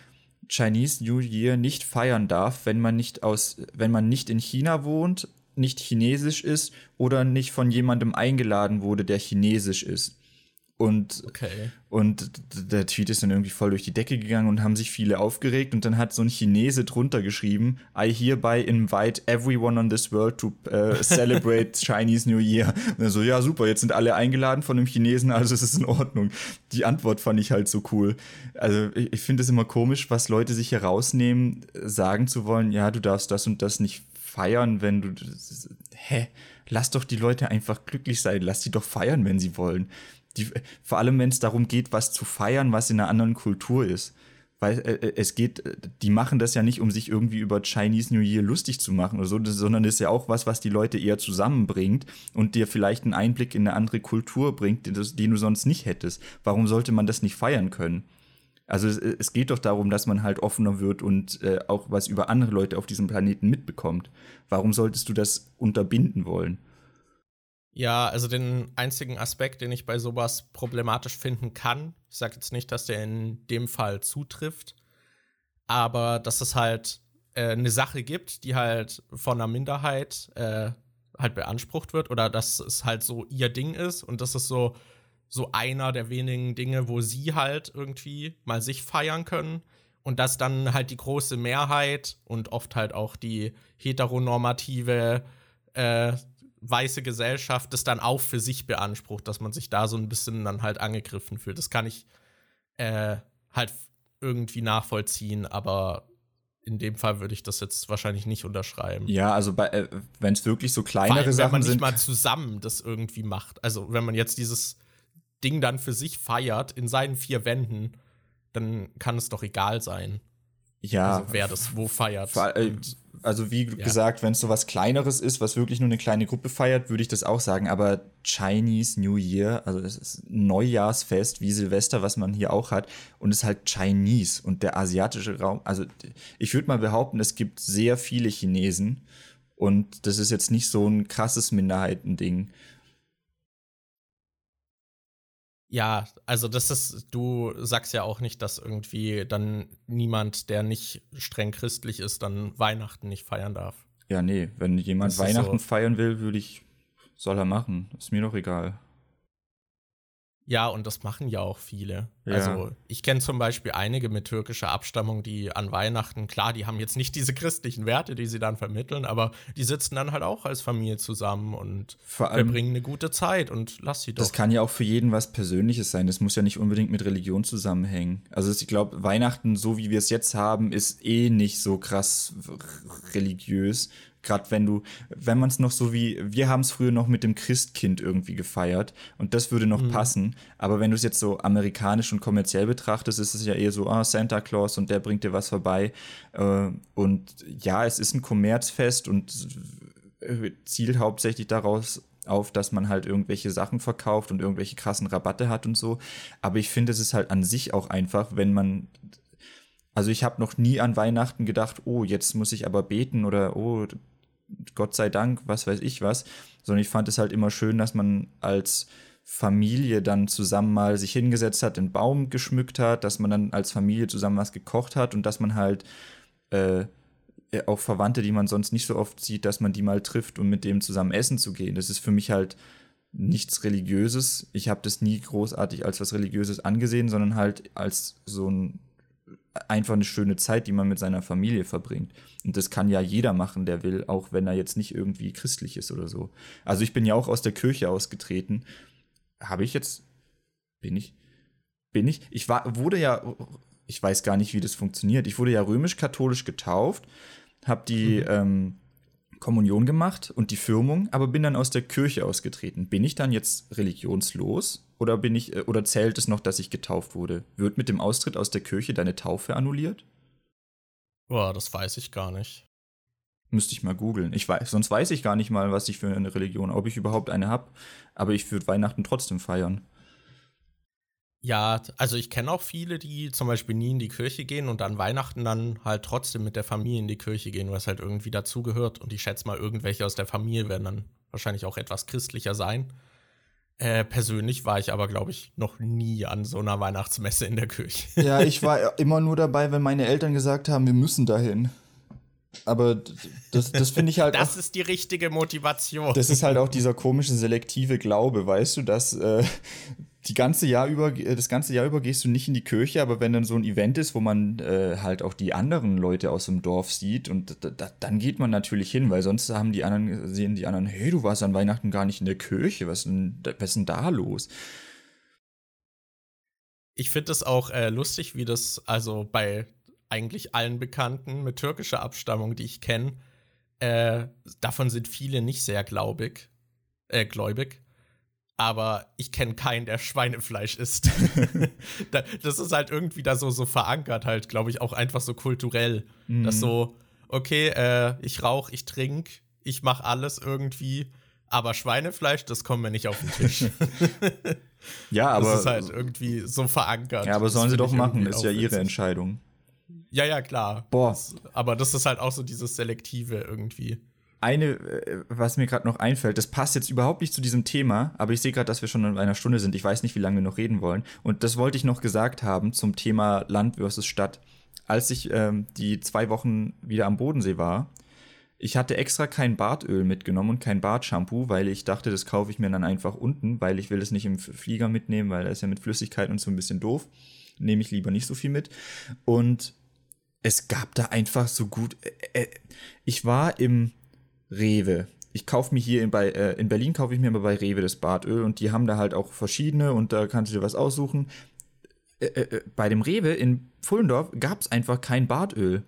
Chinese New Year nicht feiern darf, wenn man nicht aus, wenn man nicht in China wohnt, nicht chinesisch ist oder nicht von jemandem eingeladen wurde, der chinesisch ist. Und, okay. und der Tweet ist dann irgendwie voll durch die Decke gegangen und haben sich viele aufgeregt. Und dann hat so ein Chinese drunter geschrieben: I hereby invite everyone on this world to uh, celebrate Chinese New Year. Und so: Ja, super, jetzt sind alle eingeladen von einem Chinesen, also es ist in Ordnung. Die Antwort fand ich halt so cool. Also, ich, ich finde es immer komisch, was Leute sich herausnehmen, sagen zu wollen: Ja, du darfst das und das nicht feiern, wenn du. Hä? Lass doch die Leute einfach glücklich sein. Lass die doch feiern, wenn sie wollen die, vor allem, wenn es darum geht, was zu feiern, was in einer anderen Kultur ist. Weil äh, äh es geht, die machen das ja nicht, um sich irgendwie über Chinese New Year lustig zu machen oder so, sondern das ist ja auch was, was die Leute eher zusammenbringt und dir vielleicht einen Einblick in eine andere Kultur bringt, den, den du sonst nicht hättest. Warum sollte man das nicht feiern können? Also es, es geht doch darum, dass man halt offener wird und äh, auch was über andere Leute auf diesem Planeten mitbekommt. Warum solltest du das unterbinden wollen? Ja, also den einzigen Aspekt, den ich bei sowas problematisch finden kann, ich sage jetzt nicht, dass der in dem Fall zutrifft, aber dass es halt äh, eine Sache gibt, die halt von einer Minderheit äh, halt beansprucht wird oder dass es halt so ihr Ding ist und das ist so so einer der wenigen Dinge, wo sie halt irgendwie mal sich feiern können und dass dann halt die große Mehrheit und oft halt auch die heteronormative äh, weiße Gesellschaft das dann auch für sich beansprucht, dass man sich da so ein bisschen dann halt angegriffen fühlt. Das kann ich äh, halt irgendwie nachvollziehen, aber in dem Fall würde ich das jetzt wahrscheinlich nicht unterschreiben. Ja, also äh, wenn es wirklich so kleinere allem, Sachen wenn man sind. nicht mal zusammen das irgendwie macht. Also wenn man jetzt dieses Ding dann für sich feiert in seinen vier Wänden, dann kann es doch egal sein. Ja. Also wer das wo feiert. Äh, also wie ja. gesagt, wenn es so was Kleineres ist, was wirklich nur eine kleine Gruppe feiert, würde ich das auch sagen. Aber Chinese New Year, also das ist Neujahrsfest wie Silvester, was man hier auch hat, und es ist halt Chinese und der asiatische Raum. Also ich würde mal behaupten, es gibt sehr viele Chinesen und das ist jetzt nicht so ein krasses Minderheitending. Ja, also das ist, du sagst ja auch nicht, dass irgendwie dann niemand, der nicht streng christlich ist, dann Weihnachten nicht feiern darf. Ja, nee, wenn jemand Weihnachten so. feiern will, würde ich, soll er machen. Ist mir doch egal. Ja, und das machen ja auch viele. Ja. Also ich kenne zum Beispiel einige mit türkischer Abstammung, die an Weihnachten, klar, die haben jetzt nicht diese christlichen Werte, die sie dann vermitteln, aber die sitzen dann halt auch als Familie zusammen und verbringen eine gute Zeit und lass sie doch. Das kann ja auch für jeden was Persönliches sein. Das muss ja nicht unbedingt mit Religion zusammenhängen. Also ich glaube, Weihnachten, so wie wir es jetzt haben, ist eh nicht so krass religiös Gerade wenn du, wenn man es noch so wie, wir haben es früher noch mit dem Christkind irgendwie gefeiert und das würde noch mhm. passen. Aber wenn du es jetzt so amerikanisch und kommerziell betrachtest, ist es ja eher so, ah, Santa Claus und der bringt dir was vorbei. Äh, und ja, es ist ein Kommerzfest und zielt hauptsächlich daraus auf, dass man halt irgendwelche Sachen verkauft und irgendwelche krassen Rabatte hat und so. Aber ich finde, es ist halt an sich auch einfach, wenn man also ich habe noch nie an Weihnachten gedacht, oh, jetzt muss ich aber beten oder oh, Gott sei Dank, was weiß ich was, sondern ich fand es halt immer schön, dass man als Familie dann zusammen mal sich hingesetzt hat, den Baum geschmückt hat, dass man dann als Familie zusammen was gekocht hat und dass man halt äh, auch Verwandte, die man sonst nicht so oft sieht, dass man die mal trifft, um mit dem zusammen essen zu gehen. Das ist für mich halt nichts Religiöses. Ich habe das nie großartig als was Religiöses angesehen, sondern halt als so ein einfach eine schöne Zeit, die man mit seiner Familie verbringt. Und das kann ja jeder machen, der will, auch wenn er jetzt nicht irgendwie christlich ist oder so. Also ich bin ja auch aus der Kirche ausgetreten. Habe ich jetzt, bin ich, bin ich, ich war, wurde ja, ich weiß gar nicht, wie das funktioniert. Ich wurde ja römisch-katholisch getauft, habe die, mhm. ähm, Kommunion gemacht und die Firmung, aber bin dann aus der Kirche ausgetreten. Bin ich dann jetzt religionslos oder bin ich äh, oder zählt es noch, dass ich getauft wurde? Wird mit dem Austritt aus der Kirche deine Taufe annulliert? Boah, das weiß ich gar nicht. Müsste ich mal googeln. Ich weiß, sonst weiß ich gar nicht mal, was ich für eine Religion, ob ich überhaupt eine habe. Aber ich würde Weihnachten trotzdem feiern. Ja, also ich kenne auch viele, die zum Beispiel nie in die Kirche gehen und an Weihnachten dann halt trotzdem mit der Familie in die Kirche gehen, was halt irgendwie dazugehört. Und ich schätze mal, irgendwelche aus der Familie werden dann wahrscheinlich auch etwas christlicher sein. Äh, persönlich war ich aber, glaube ich, noch nie an so einer Weihnachtsmesse in der Kirche. Ja, ich war immer nur dabei, wenn meine Eltern gesagt haben, wir müssen dahin. Aber das, das finde ich halt. das auch, ist die richtige Motivation. Das ist halt auch dieser komische selektive Glaube, weißt du, dass äh, die ganze Jahr über, äh, das ganze Jahr über gehst du nicht in die Kirche, aber wenn dann so ein Event ist, wo man äh, halt auch die anderen Leute aus dem Dorf sieht, und dann geht man natürlich hin, weil sonst haben die anderen, sehen die anderen, hey, du warst an Weihnachten gar nicht in der Kirche, was, denn, was ist denn da los? Ich finde es auch äh, lustig, wie das also bei eigentlich allen Bekannten mit türkischer Abstammung, die ich kenne, äh, davon sind viele nicht sehr glaubig, äh, gläubig aber ich kenne keinen, der Schweinefleisch isst. das ist halt irgendwie da so, so verankert, halt, glaube ich, auch einfach so kulturell. Mhm. Dass so, okay, äh, ich rauche, ich trinke, ich mache alles irgendwie, aber Schweinefleisch, das kommt mir nicht auf den Tisch. ja, aber. Das ist halt irgendwie so verankert. Ja, aber sollen sie doch machen, ist ja ihre Entscheidung. Ja, ja, klar. Boah. Das, aber das ist halt auch so dieses Selektive irgendwie eine, äh, was mir gerade noch einfällt, das passt jetzt überhaupt nicht zu diesem Thema, aber ich sehe gerade, dass wir schon in einer Stunde sind. Ich weiß nicht, wie lange wir noch reden wollen. Und das wollte ich noch gesagt haben zum Thema Land versus Stadt. Als ich ähm, die zwei Wochen wieder am Bodensee war, ich hatte extra kein Bartöl mitgenommen und kein Bartshampoo, weil ich dachte, das kaufe ich mir dann einfach unten, weil ich will es nicht im Flieger mitnehmen, weil er ist ja mit Flüssigkeit und so ein bisschen doof. Nehme ich lieber nicht so viel mit. Und es gab da einfach so gut. Äh, äh ich war im Rewe. Ich kaufe mir hier in, bei, äh, in Berlin kaufe ich mir immer bei Rewe das Badöl und die haben da halt auch verschiedene und da kannst du dir was aussuchen. Äh, äh, äh bei dem Rewe in Pfullendorf gab es einfach kein Badöl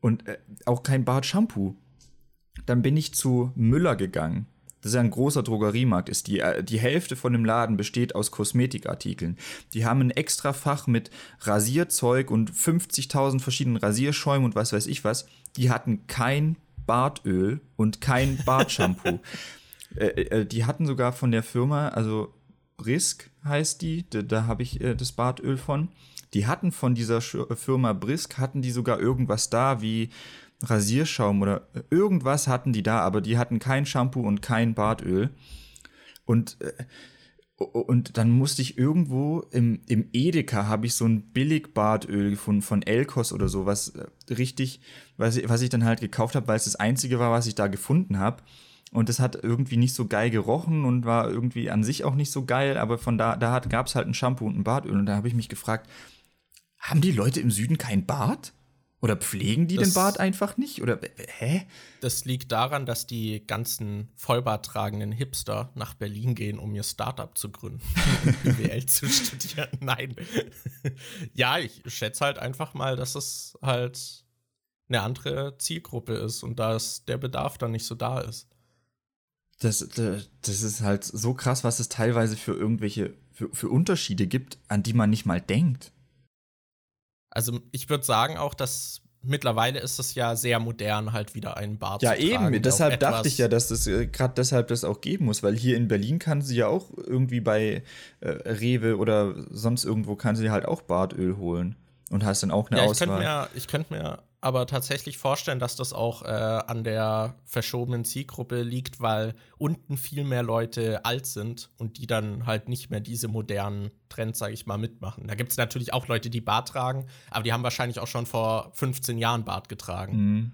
und äh, auch kein Badshampoo. Dann bin ich zu Müller gegangen. Das ist ja ein großer Drogeriemarkt ist. Die, äh, die Hälfte von dem Laden besteht aus Kosmetikartikeln. Die haben ein extra Fach mit Rasierzeug und 50.000 verschiedenen Rasierschäumen und was weiß ich was. Die hatten kein Bartöl und kein Bartshampoo. äh, äh, die hatten sogar von der Firma, also Brisk heißt die, da, da habe ich äh, das Bartöl von. Die hatten von dieser äh, Firma Brisk, hatten die sogar irgendwas da wie Rasierschaum oder äh, irgendwas hatten die da, aber die hatten kein Shampoo und kein Bartöl. Und äh, und dann musste ich irgendwo im, im Edeka habe ich so ein Billig-Bartöl gefunden von Elkos oder so, was äh, richtig, was ich, was ich dann halt gekauft habe, weil es das einzige war, was ich da gefunden habe. Und das hat irgendwie nicht so geil gerochen und war irgendwie an sich auch nicht so geil, aber von da, da gab es halt ein Shampoo und ein Bartöl. Und da habe ich mich gefragt, haben die Leute im Süden kein Bart? Oder pflegen die das, den Bart einfach nicht? Oder hä? Das liegt daran, dass die ganzen vollbarttragenden Hipster nach Berlin gehen, um ihr Startup zu gründen und BWL zu studieren. Nein. ja, ich schätze halt einfach mal, dass es halt eine andere Zielgruppe ist und dass der Bedarf dann nicht so da ist. Das, das ist halt so krass, was es teilweise für irgendwelche, für, für Unterschiede gibt, an die man nicht mal denkt. Also ich würde sagen auch, dass mittlerweile ist es ja sehr modern, halt wieder einen Bart ja, zu tragen. Ja, eben. Deshalb dachte ich ja, dass es äh, gerade deshalb das auch geben muss, weil hier in Berlin kann sie ja auch irgendwie bei äh, Rewe oder sonst irgendwo kann sie halt auch Bartöl holen und hast dann auch eine ja, ich Auswahl. Könnte mir, ich könnte mir aber tatsächlich vorstellen, dass das auch äh, an der verschobenen Zielgruppe liegt, weil unten viel mehr Leute alt sind und die dann halt nicht mehr diese modernen Trends, sage ich mal, mitmachen. Da gibt es natürlich auch Leute, die Bart tragen, aber die haben wahrscheinlich auch schon vor 15 Jahren Bart getragen. Mhm.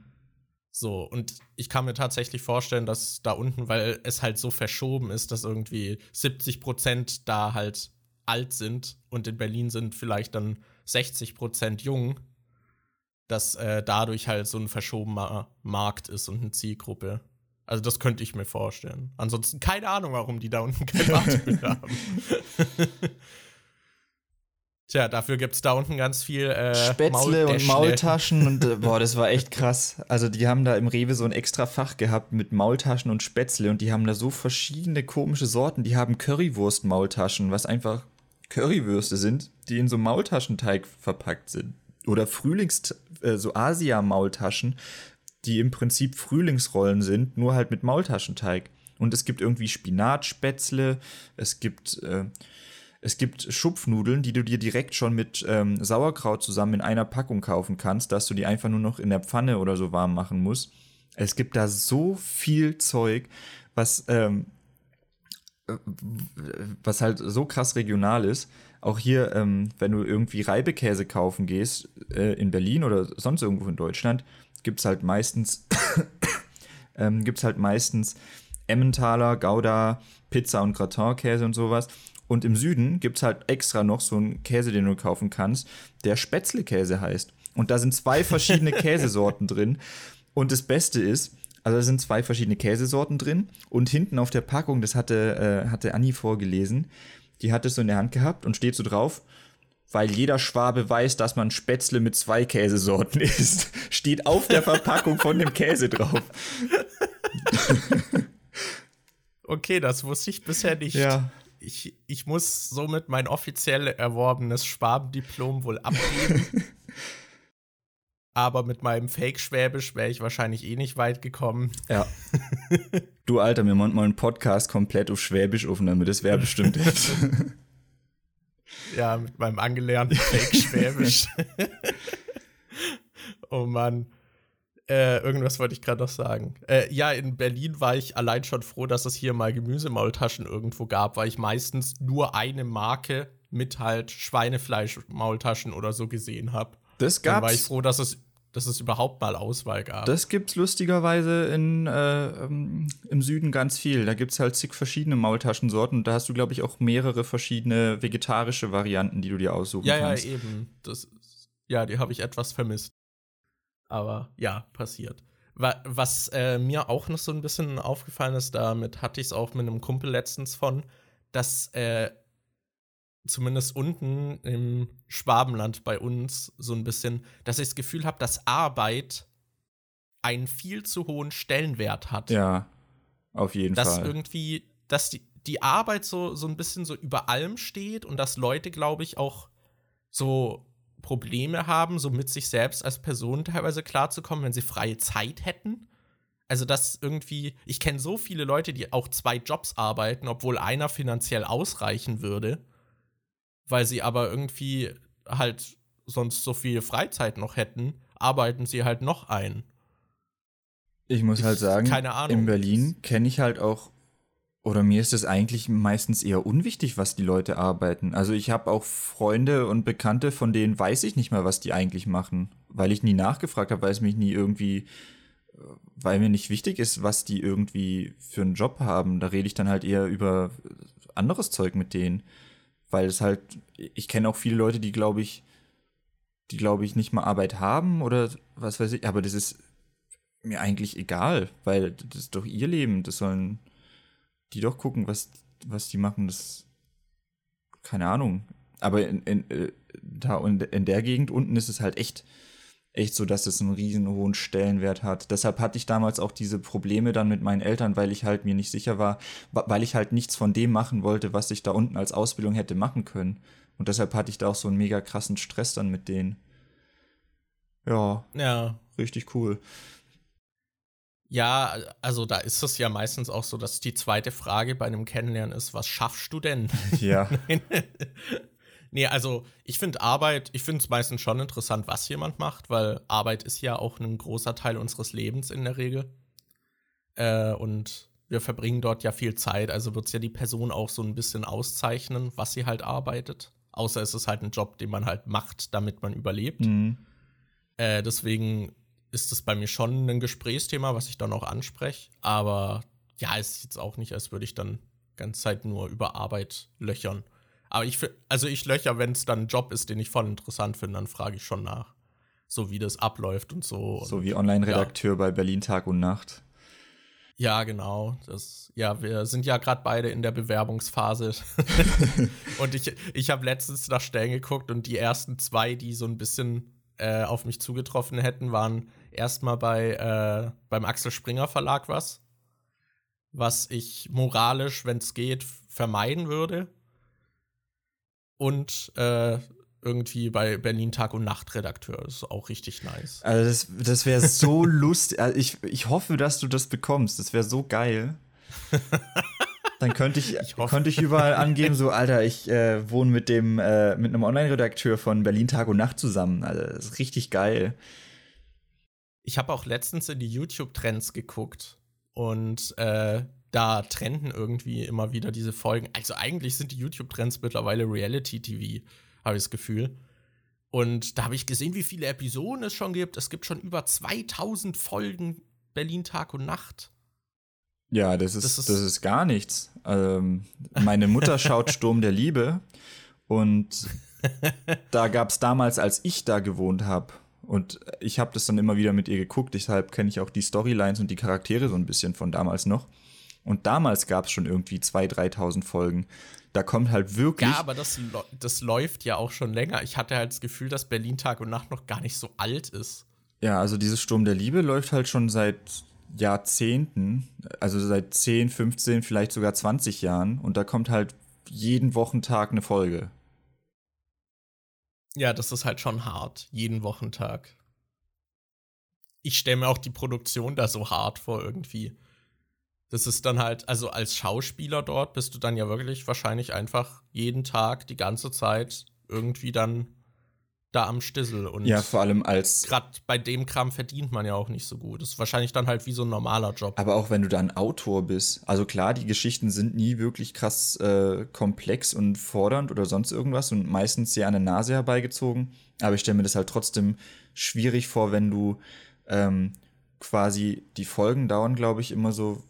So, und ich kann mir tatsächlich vorstellen, dass da unten, weil es halt so verschoben ist, dass irgendwie 70 Prozent da halt alt sind und in Berlin sind vielleicht dann 60 Prozent jung, dass äh, dadurch halt so ein verschobener Markt ist und eine Zielgruppe. Also das könnte ich mir vorstellen. Ansonsten keine Ahnung, warum die da unten kein Bartbild haben. Tja, dafür gibt es da unten ganz viel äh, Spätzle und Maultaschen und äh, boah, das war echt krass. Also die haben da im Rewe so ein extra Fach gehabt mit Maultaschen und Spätzle und die haben da so verschiedene komische Sorten. Die haben Currywurst-Maultaschen, was einfach Currywürste sind, die in so Maultaschenteig verpackt sind. Oder Frühlings, äh, so Asia-Maultaschen, die im Prinzip Frühlingsrollen sind, nur halt mit Maultaschenteig. Und es gibt irgendwie Spinatspätzle, es gibt, äh, es gibt Schupfnudeln, die du dir direkt schon mit ähm, Sauerkraut zusammen in einer Packung kaufen kannst, dass du die einfach nur noch in der Pfanne oder so warm machen musst. Es gibt da so viel Zeug, was, ähm, was halt so krass regional ist. Auch hier, ähm, wenn du irgendwie Reibekäse kaufen gehst, äh, in Berlin oder sonst irgendwo in Deutschland, gibt es halt meistens, ähm, gibt's halt meistens Emmentaler, Gouda, Pizza und Gratin-Käse und sowas. Und im Süden gibt es halt extra noch so einen Käse, den du kaufen kannst, der Spätzle-Käse heißt. Und da sind zwei verschiedene Käsesorten drin. Und das Beste ist, also da sind zwei verschiedene Käsesorten drin. Und hinten auf der Packung, das hatte, äh, hatte Anni vorgelesen, die hat es so in der Hand gehabt und steht so drauf, weil jeder Schwabe weiß, dass man Spätzle mit zwei Käsesorten isst. Steht auf der Verpackung von dem Käse drauf. Okay, das wusste ich bisher nicht. Ja. Ich, ich muss somit mein offiziell erworbenes Schwabendiplom wohl abgeben. Aber mit meinem Fake-Schwäbisch wäre ich wahrscheinlich eh nicht weit gekommen. Ja. du Alter, wir machen mal einen Podcast komplett auf Schwäbisch aufnehmen, das wäre bestimmt jetzt. ja, mit meinem angelernten Fake-Schwäbisch. oh Mann. Äh, irgendwas wollte ich gerade noch sagen. Äh, ja, in Berlin war ich allein schon froh, dass es hier mal Gemüsemaultaschen irgendwo gab, weil ich meistens nur eine Marke mit halt Schweinefleisch-Maultaschen oder so gesehen habe. Das gab's. Dann war ich froh, dass es, dass es überhaupt mal Auswahl gab. Das gibt's lustigerweise in, äh, ähm, im Süden ganz viel. Da gibt's halt zig verschiedene Maultaschensorten und da hast du, glaube ich, auch mehrere verschiedene vegetarische Varianten, die du dir aussuchen ja, kannst. Ja, eben. Das, ja, die habe ich etwas vermisst. Aber ja, passiert. Was äh, mir auch noch so ein bisschen aufgefallen ist, damit hatte ich es auch mit einem Kumpel letztens von, dass äh, zumindest unten im Schwabenland bei uns so ein bisschen, dass ich das Gefühl habe, dass Arbeit einen viel zu hohen Stellenwert hat. Ja, auf jeden dass Fall. Dass irgendwie, dass die, die Arbeit so, so ein bisschen so über allem steht und dass Leute, glaube ich, auch so Probleme haben, so mit sich selbst als Person teilweise klarzukommen, wenn sie freie Zeit hätten. Also, dass irgendwie, ich kenne so viele Leute, die auch zwei Jobs arbeiten, obwohl einer finanziell ausreichen würde, weil sie aber irgendwie halt sonst so viel Freizeit noch hätten, arbeiten sie halt noch ein. Ich muss Ich- halt sagen, keine Ahnung. in Berlin kenne ich halt auch, oder mir ist es eigentlich meistens eher unwichtig, was die Leute arbeiten. Also ich habe auch Freunde und Bekannte, von denen weiß ich nicht mal, was die eigentlich machen, weil ich nie nachgefragt habe, weil es mich nie irgendwie, äh, weil mir nicht wichtig ist, was die irgendwie für einen Job haben. Da rede ich dann halt eher über anderes Zeug mit denen, weil es halt, ich kenne auch viele Leute, die glaube ich, die glaube ich nicht mal Arbeit haben oder was weiß ich, aber das ist mir eigentlich egal, weil das ist doch ihr Leben. Das sollen die doch gucken, was, was die machen. Das, keine Ahnung. Aber in, in, äh, da und in der Gegend unten ist es halt echt, echt so, dass es einen riesen hohen Stellenwert hat. Deshalb hatte ich damals auch diese Probleme dann mit meinen Eltern, weil ich halt mir nicht sicher war, wa- weil ich halt nichts von dem machen wollte, was ich da unten als Ausbildung hätte machen können. Und deshalb hatte ich da auch so einen mega krassen Stress dann mit denen. Ja. Ja. Richtig cool. Ja, also da ist es ja meistens auch so, dass die zweite Frage bei einem Kennenlernen ist, was schaffst du denn? Ja. nee, also ich finde Arbeit, ich finde es meistens schon interessant, was jemand macht, weil Arbeit ist ja auch ein großer Teil unseres Lebens in der Regel. Äh, und wir verbringen dort ja viel Zeit, also wird es ja die Person auch so ein bisschen auszeichnen, was sie halt arbeitet. Außer es ist halt ein Job, den man halt macht, damit man überlebt. Mhm. Äh, deswegen ist das bei mir schon ein Gesprächsthema, was ich dann auch anspreche. Aber ja, es ist jetzt auch nicht, als würde ich dann ganze Zeit nur über Arbeit löchern. Aber ich, also ich löcher, wenn es dann ein Job ist, den ich voll interessant finde, dann frage ich schon nach. So wie das abläuft und so. So wie Online-Redakteur ja. bei Berlin Tag und Nacht. Ja, genau. Das, ja, wir sind ja gerade beide in der Bewerbungsphase. und ich, ich habe letztens nach Stellen geguckt und die ersten zwei, die so ein bisschen äh, auf mich zugetroffen hätten, waren erstmal bei äh, beim Axel Springer Verlag was, was ich moralisch, wenn es geht, vermeiden würde. Und äh, irgendwie bei Berlin Tag und Nacht Redakteur. Das ist auch richtig nice. Also das, das wäre so lustig. Also ich, ich hoffe, dass du das bekommst. Das wäre so geil. Dann könnte ich, ich könnte ich überall angeben, so, Alter, ich äh, wohne mit dem, äh, mit einem Online-Redakteur von Berlin Tag und Nacht zusammen. Also, das ist richtig geil. Ich habe auch letztens in die YouTube-Trends geguckt und äh, da trenden irgendwie immer wieder diese Folgen. Also eigentlich sind die YouTube-Trends mittlerweile Reality-TV, habe ich das Gefühl. Und da habe ich gesehen, wie viele Episoden es schon gibt. Es gibt schon über 2000 Folgen Berlin Tag und Nacht. Ja, das ist, das ist, das ist gar nichts. Ähm, meine Mutter schaut Sturm der Liebe und da gab es damals, als ich da gewohnt habe, und ich habe das dann immer wieder mit ihr geguckt, deshalb kenne ich auch die Storylines und die Charaktere so ein bisschen von damals noch. Und damals gab es schon irgendwie 2.000, 3.000 Folgen. Da kommt halt wirklich. Ja, aber das, das läuft ja auch schon länger. Ich hatte halt das Gefühl, dass Berlin Tag und Nacht noch gar nicht so alt ist. Ja, also dieses Sturm der Liebe läuft halt schon seit Jahrzehnten, also seit 10, 15, vielleicht sogar 20 Jahren. Und da kommt halt jeden Wochentag eine Folge. Ja, das ist halt schon hart, jeden Wochentag. Ich stelle mir auch die Produktion da so hart vor irgendwie. Das ist dann halt, also als Schauspieler dort bist du dann ja wirklich wahrscheinlich einfach jeden Tag, die ganze Zeit irgendwie dann da am Stissel. Und ja, vor allem als. Gerade bei dem Kram verdient man ja auch nicht so gut. Das ist wahrscheinlich dann halt wie so ein normaler Job. Aber auch wenn du dann Autor bist. Also klar, die Geschichten sind nie wirklich krass äh, komplex und fordernd oder sonst irgendwas und meistens sehr an der Nase herbeigezogen. Aber ich stelle mir das halt trotzdem schwierig vor, wenn du ähm, quasi die Folgen dauern, glaube ich, immer so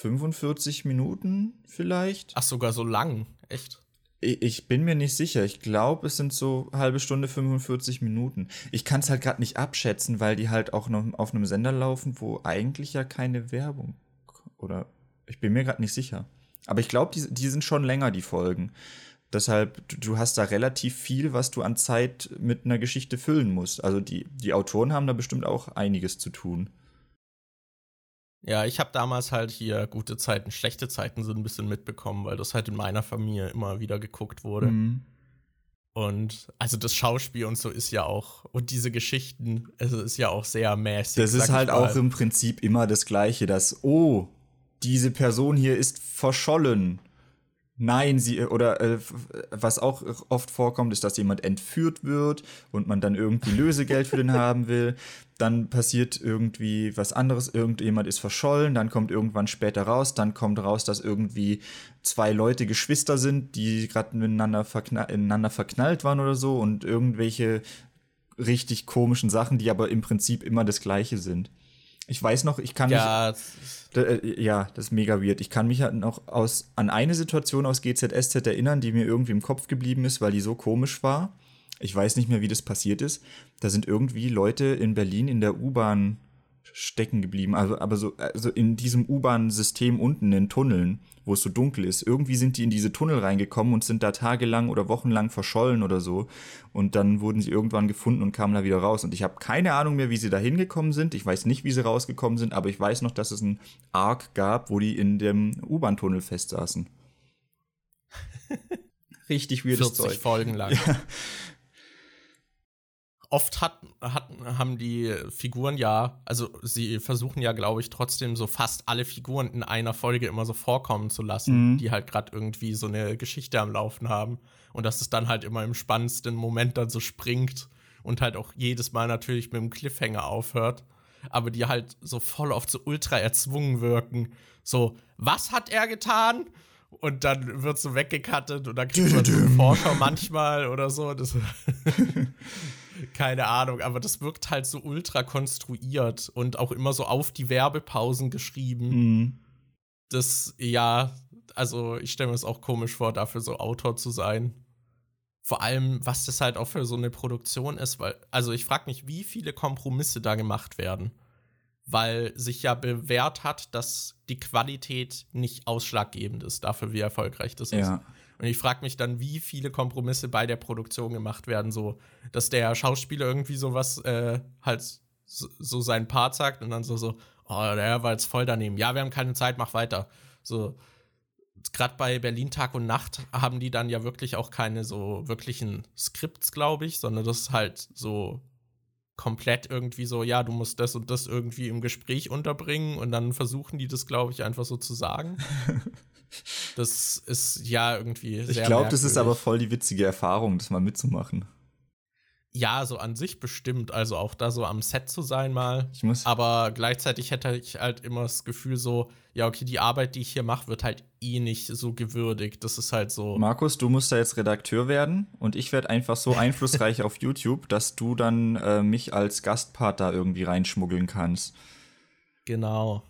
45 Minuten vielleicht. Ach, sogar so lang, echt? Ich bin mir nicht sicher. Ich glaube, es sind so halbe Stunde 45 Minuten. Ich kann es halt gerade nicht abschätzen, weil die halt auch noch auf einem Sender laufen, wo eigentlich ja keine Werbung oder ich bin mir gerade nicht sicher. Aber ich glaube, die, die sind schon länger, die Folgen. Deshalb, du, du hast da relativ viel, was du an Zeit mit einer Geschichte füllen musst. Also die, die Autoren haben da bestimmt auch einiges zu tun. Ja, ich habe damals halt hier gute Zeiten, schlechte Zeiten so ein bisschen mitbekommen, weil das halt in meiner Familie immer wieder geguckt wurde. Mhm. Und also das Schauspiel und so ist ja auch, und diese Geschichten, es ist ja auch sehr mäßig. Das ist halt auch im Prinzip immer das Gleiche, dass, oh, diese Person hier ist verschollen nein, sie oder äh, was auch oft vorkommt, ist, dass jemand entführt wird und man dann irgendwie Lösegeld für den haben will. Dann passiert irgendwie was anderes, irgendjemand ist verschollen, dann kommt irgendwann später raus, dann kommt raus, dass irgendwie zwei Leute Geschwister sind, die gerade miteinander verknall ineinander verknallt waren oder so und irgendwelche richtig komischen Sachen, die aber im Prinzip immer das gleiche sind. Ich weiß noch, ich kann ja, mich. Äh, ja, das ist mega weird. Ich kann mich halt noch aus, an eine Situation aus GZSZ erinnern, die mir irgendwie im Kopf geblieben ist, weil die so komisch war. Ich weiß nicht mehr, wie das passiert ist. Da sind irgendwie Leute in Berlin in der U-Bahn stecken geblieben. Also, aber so, also in diesem U-Bahn-System unten in den Tunneln wo es so dunkel ist. Irgendwie sind die in diese Tunnel reingekommen und sind da tagelang oder wochenlang verschollen oder so. Und dann wurden sie irgendwann gefunden und kamen da wieder raus. Und ich habe keine Ahnung mehr, wie sie da hingekommen sind. Ich weiß nicht, wie sie rausgekommen sind, aber ich weiß noch, dass es einen Arc gab, wo die in dem U-Bahn-Tunnel festsaßen. Richtig weirdes 40 Zeug. Folgen lang. Ja. Oft hat, hat, haben die Figuren ja, also sie versuchen ja, glaube ich, trotzdem so fast alle Figuren in einer Folge immer so vorkommen zu lassen, mhm. die halt gerade irgendwie so eine Geschichte am Laufen haben. Und dass es dann halt immer im spannendsten Moment dann so springt und halt auch jedes Mal natürlich mit einem Cliffhanger aufhört. Aber die halt so voll oft so ultra erzwungen wirken. So, was hat er getan? Und dann wird so weggekattet und dann kriegt man so einen Vorschau manchmal oder so. Das Keine Ahnung, aber das wirkt halt so ultra konstruiert und auch immer so auf die Werbepausen geschrieben. Mhm. Das, ja, also ich stelle mir es auch komisch vor, dafür so Autor zu sein. Vor allem, was das halt auch für so eine Produktion ist, weil, also ich frage mich, wie viele Kompromisse da gemacht werden. Weil sich ja bewährt hat, dass die Qualität nicht ausschlaggebend ist dafür, wie erfolgreich das ja. ist. Und ich frage mich dann, wie viele Kompromisse bei der Produktion gemacht werden, so dass der Schauspieler irgendwie sowas äh, halt so, so seinen Part sagt und dann so, so, oh, der war jetzt voll daneben. Ja, wir haben keine Zeit, mach weiter. So, gerade bei Berlin Tag und Nacht haben die dann ja wirklich auch keine so wirklichen Skripts, glaube ich, sondern das ist halt so komplett irgendwie so, ja, du musst das und das irgendwie im Gespräch unterbringen und dann versuchen die das, glaube ich, einfach so zu sagen. Das ist ja irgendwie sehr. Ich glaube, das ist aber voll die witzige Erfahrung, das mal mitzumachen. Ja, so an sich bestimmt. Also auch da so am Set zu sein mal. Ich muss aber gleichzeitig hätte ich halt immer das Gefühl so, ja, okay, die Arbeit, die ich hier mache, wird halt eh nicht so gewürdigt. Das ist halt so. Markus, du musst da jetzt Redakteur werden und ich werde einfach so einflussreich auf YouTube, dass du dann äh, mich als Gastpart da irgendwie reinschmuggeln kannst. Genau.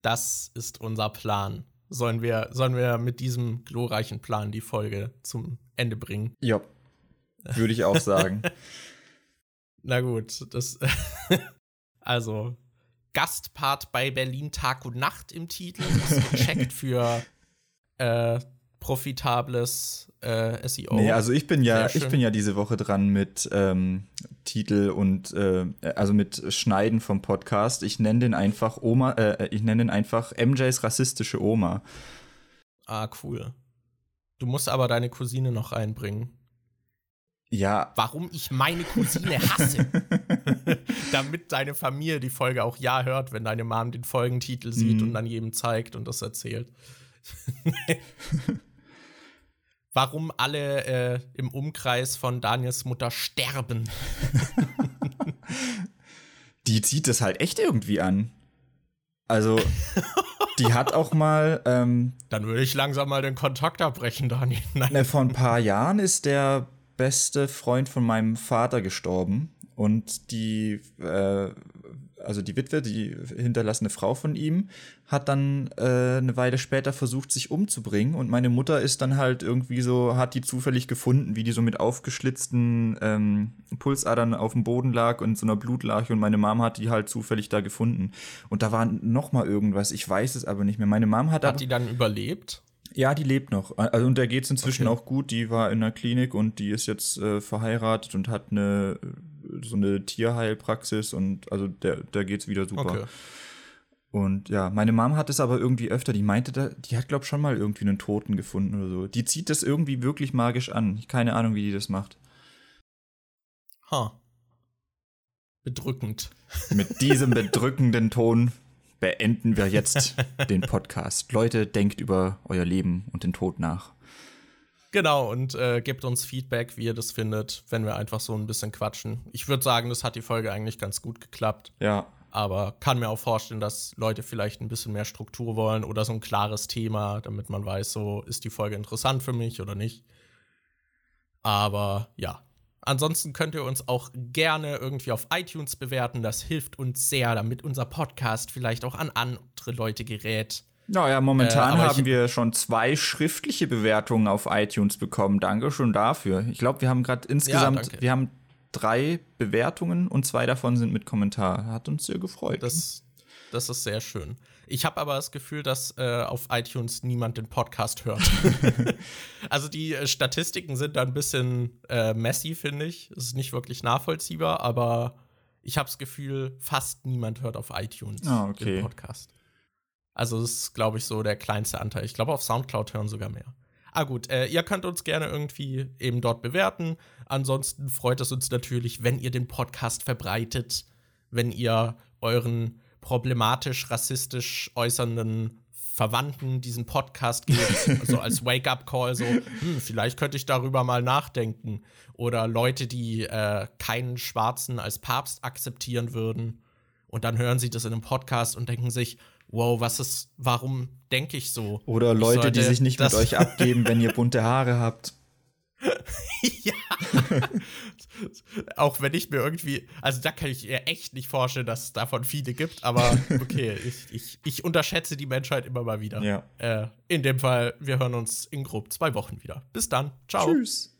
Das ist unser Plan sollen wir, sollen wir mit diesem glorreichen Plan die Folge zum Ende bringen. Ja, würde ich auch sagen. Na gut, das. also, Gastpart bei Berlin Tag und Nacht im Titel. Das gecheckt für äh, profitables äh, SEO. Nee, also ich bin ja, ich bin ja diese Woche dran mit ähm, Titel und äh, also mit Schneiden vom Podcast. Ich nenne den einfach Oma, äh, ich nenne den einfach MJs rassistische Oma. Ah, cool. Du musst aber deine Cousine noch reinbringen. Ja. Warum ich meine Cousine hasse. Damit deine Familie die Folge auch ja hört, wenn deine Mom den Folgentitel sieht mm. und dann jedem zeigt und das erzählt warum alle äh, im Umkreis von Daniels Mutter sterben. die zieht das halt echt irgendwie an. Also, die hat auch mal. Ähm, Dann würde ich langsam mal den Kontakt abbrechen, Daniel. Nein. Ne, vor ein paar Jahren ist der beste Freund von meinem Vater gestorben. Und die äh, also die Witwe, die hinterlassene Frau von ihm, hat dann äh, eine Weile später versucht, sich umzubringen. Und meine Mutter ist dann halt irgendwie so, hat die zufällig gefunden, wie die so mit aufgeschlitzten ähm, Pulsadern auf dem Boden lag und so einer Blutlache. Und meine Mom hat die halt zufällig da gefunden. Und da war noch mal irgendwas, ich weiß es aber nicht mehr. Meine Mom hat. Hat die dann überlebt? Ja, die lebt noch. Also, und der geht es inzwischen okay. auch gut. Die war in der Klinik und die ist jetzt äh, verheiratet und hat eine so eine Tierheilpraxis und also der, der geht's wieder super. Okay. Und ja, meine Mom hat es aber irgendwie öfter, die meinte, da, die hat, glaub schon mal irgendwie einen Toten gefunden oder so. Die zieht das irgendwie wirklich magisch an. Keine Ahnung, wie die das macht. Ha. Bedrückend. Mit diesem bedrückenden Ton beenden wir jetzt den Podcast. Leute, denkt über euer Leben und den Tod nach. Genau, und äh, gebt uns Feedback, wie ihr das findet, wenn wir einfach so ein bisschen quatschen. Ich würde sagen, das hat die Folge eigentlich ganz gut geklappt. Ja. Aber kann mir auch vorstellen, dass Leute vielleicht ein bisschen mehr Struktur wollen oder so ein klares Thema, damit man weiß, so ist die Folge interessant für mich oder nicht. Aber ja. Ansonsten könnt ihr uns auch gerne irgendwie auf iTunes bewerten. Das hilft uns sehr, damit unser Podcast vielleicht auch an andere Leute gerät. Naja, momentan äh, haben wir schon zwei schriftliche Bewertungen auf iTunes bekommen. Danke schon dafür. Ich glaube, wir haben gerade insgesamt, ja, wir haben drei Bewertungen und zwei davon sind mit Kommentar. Hat uns sehr gefreut. Das, das ist sehr schön. Ich habe aber das Gefühl, dass äh, auf iTunes niemand den Podcast hört. also die äh, Statistiken sind da ein bisschen äh, messy, finde ich. Es ist nicht wirklich nachvollziehbar, aber ich habe das Gefühl, fast niemand hört auf iTunes ah, okay. den Podcast. Also das ist, glaube ich, so der kleinste Anteil. Ich glaube, auf Soundcloud hören sogar mehr. Ah gut, äh, ihr könnt uns gerne irgendwie eben dort bewerten. Ansonsten freut es uns natürlich, wenn ihr den Podcast verbreitet, wenn ihr euren problematisch rassistisch äußernden Verwandten diesen Podcast gebt, also als Wake-up-Call, so, hm, vielleicht könnte ich darüber mal nachdenken. Oder Leute, die äh, keinen Schwarzen als Papst akzeptieren würden. Und dann hören sie das in einem Podcast und denken sich, wow, was ist, warum denke ich so? Oder Leute, die sich nicht mit euch abgeben, wenn ihr bunte Haare habt. ja. Auch wenn ich mir irgendwie, also da kann ich mir echt nicht vorstellen, dass es davon viele gibt, aber okay, ich, ich, ich unterschätze die Menschheit immer mal wieder. Ja. Äh, in dem Fall, wir hören uns in grob zwei Wochen wieder. Bis dann. Ciao. Tschüss.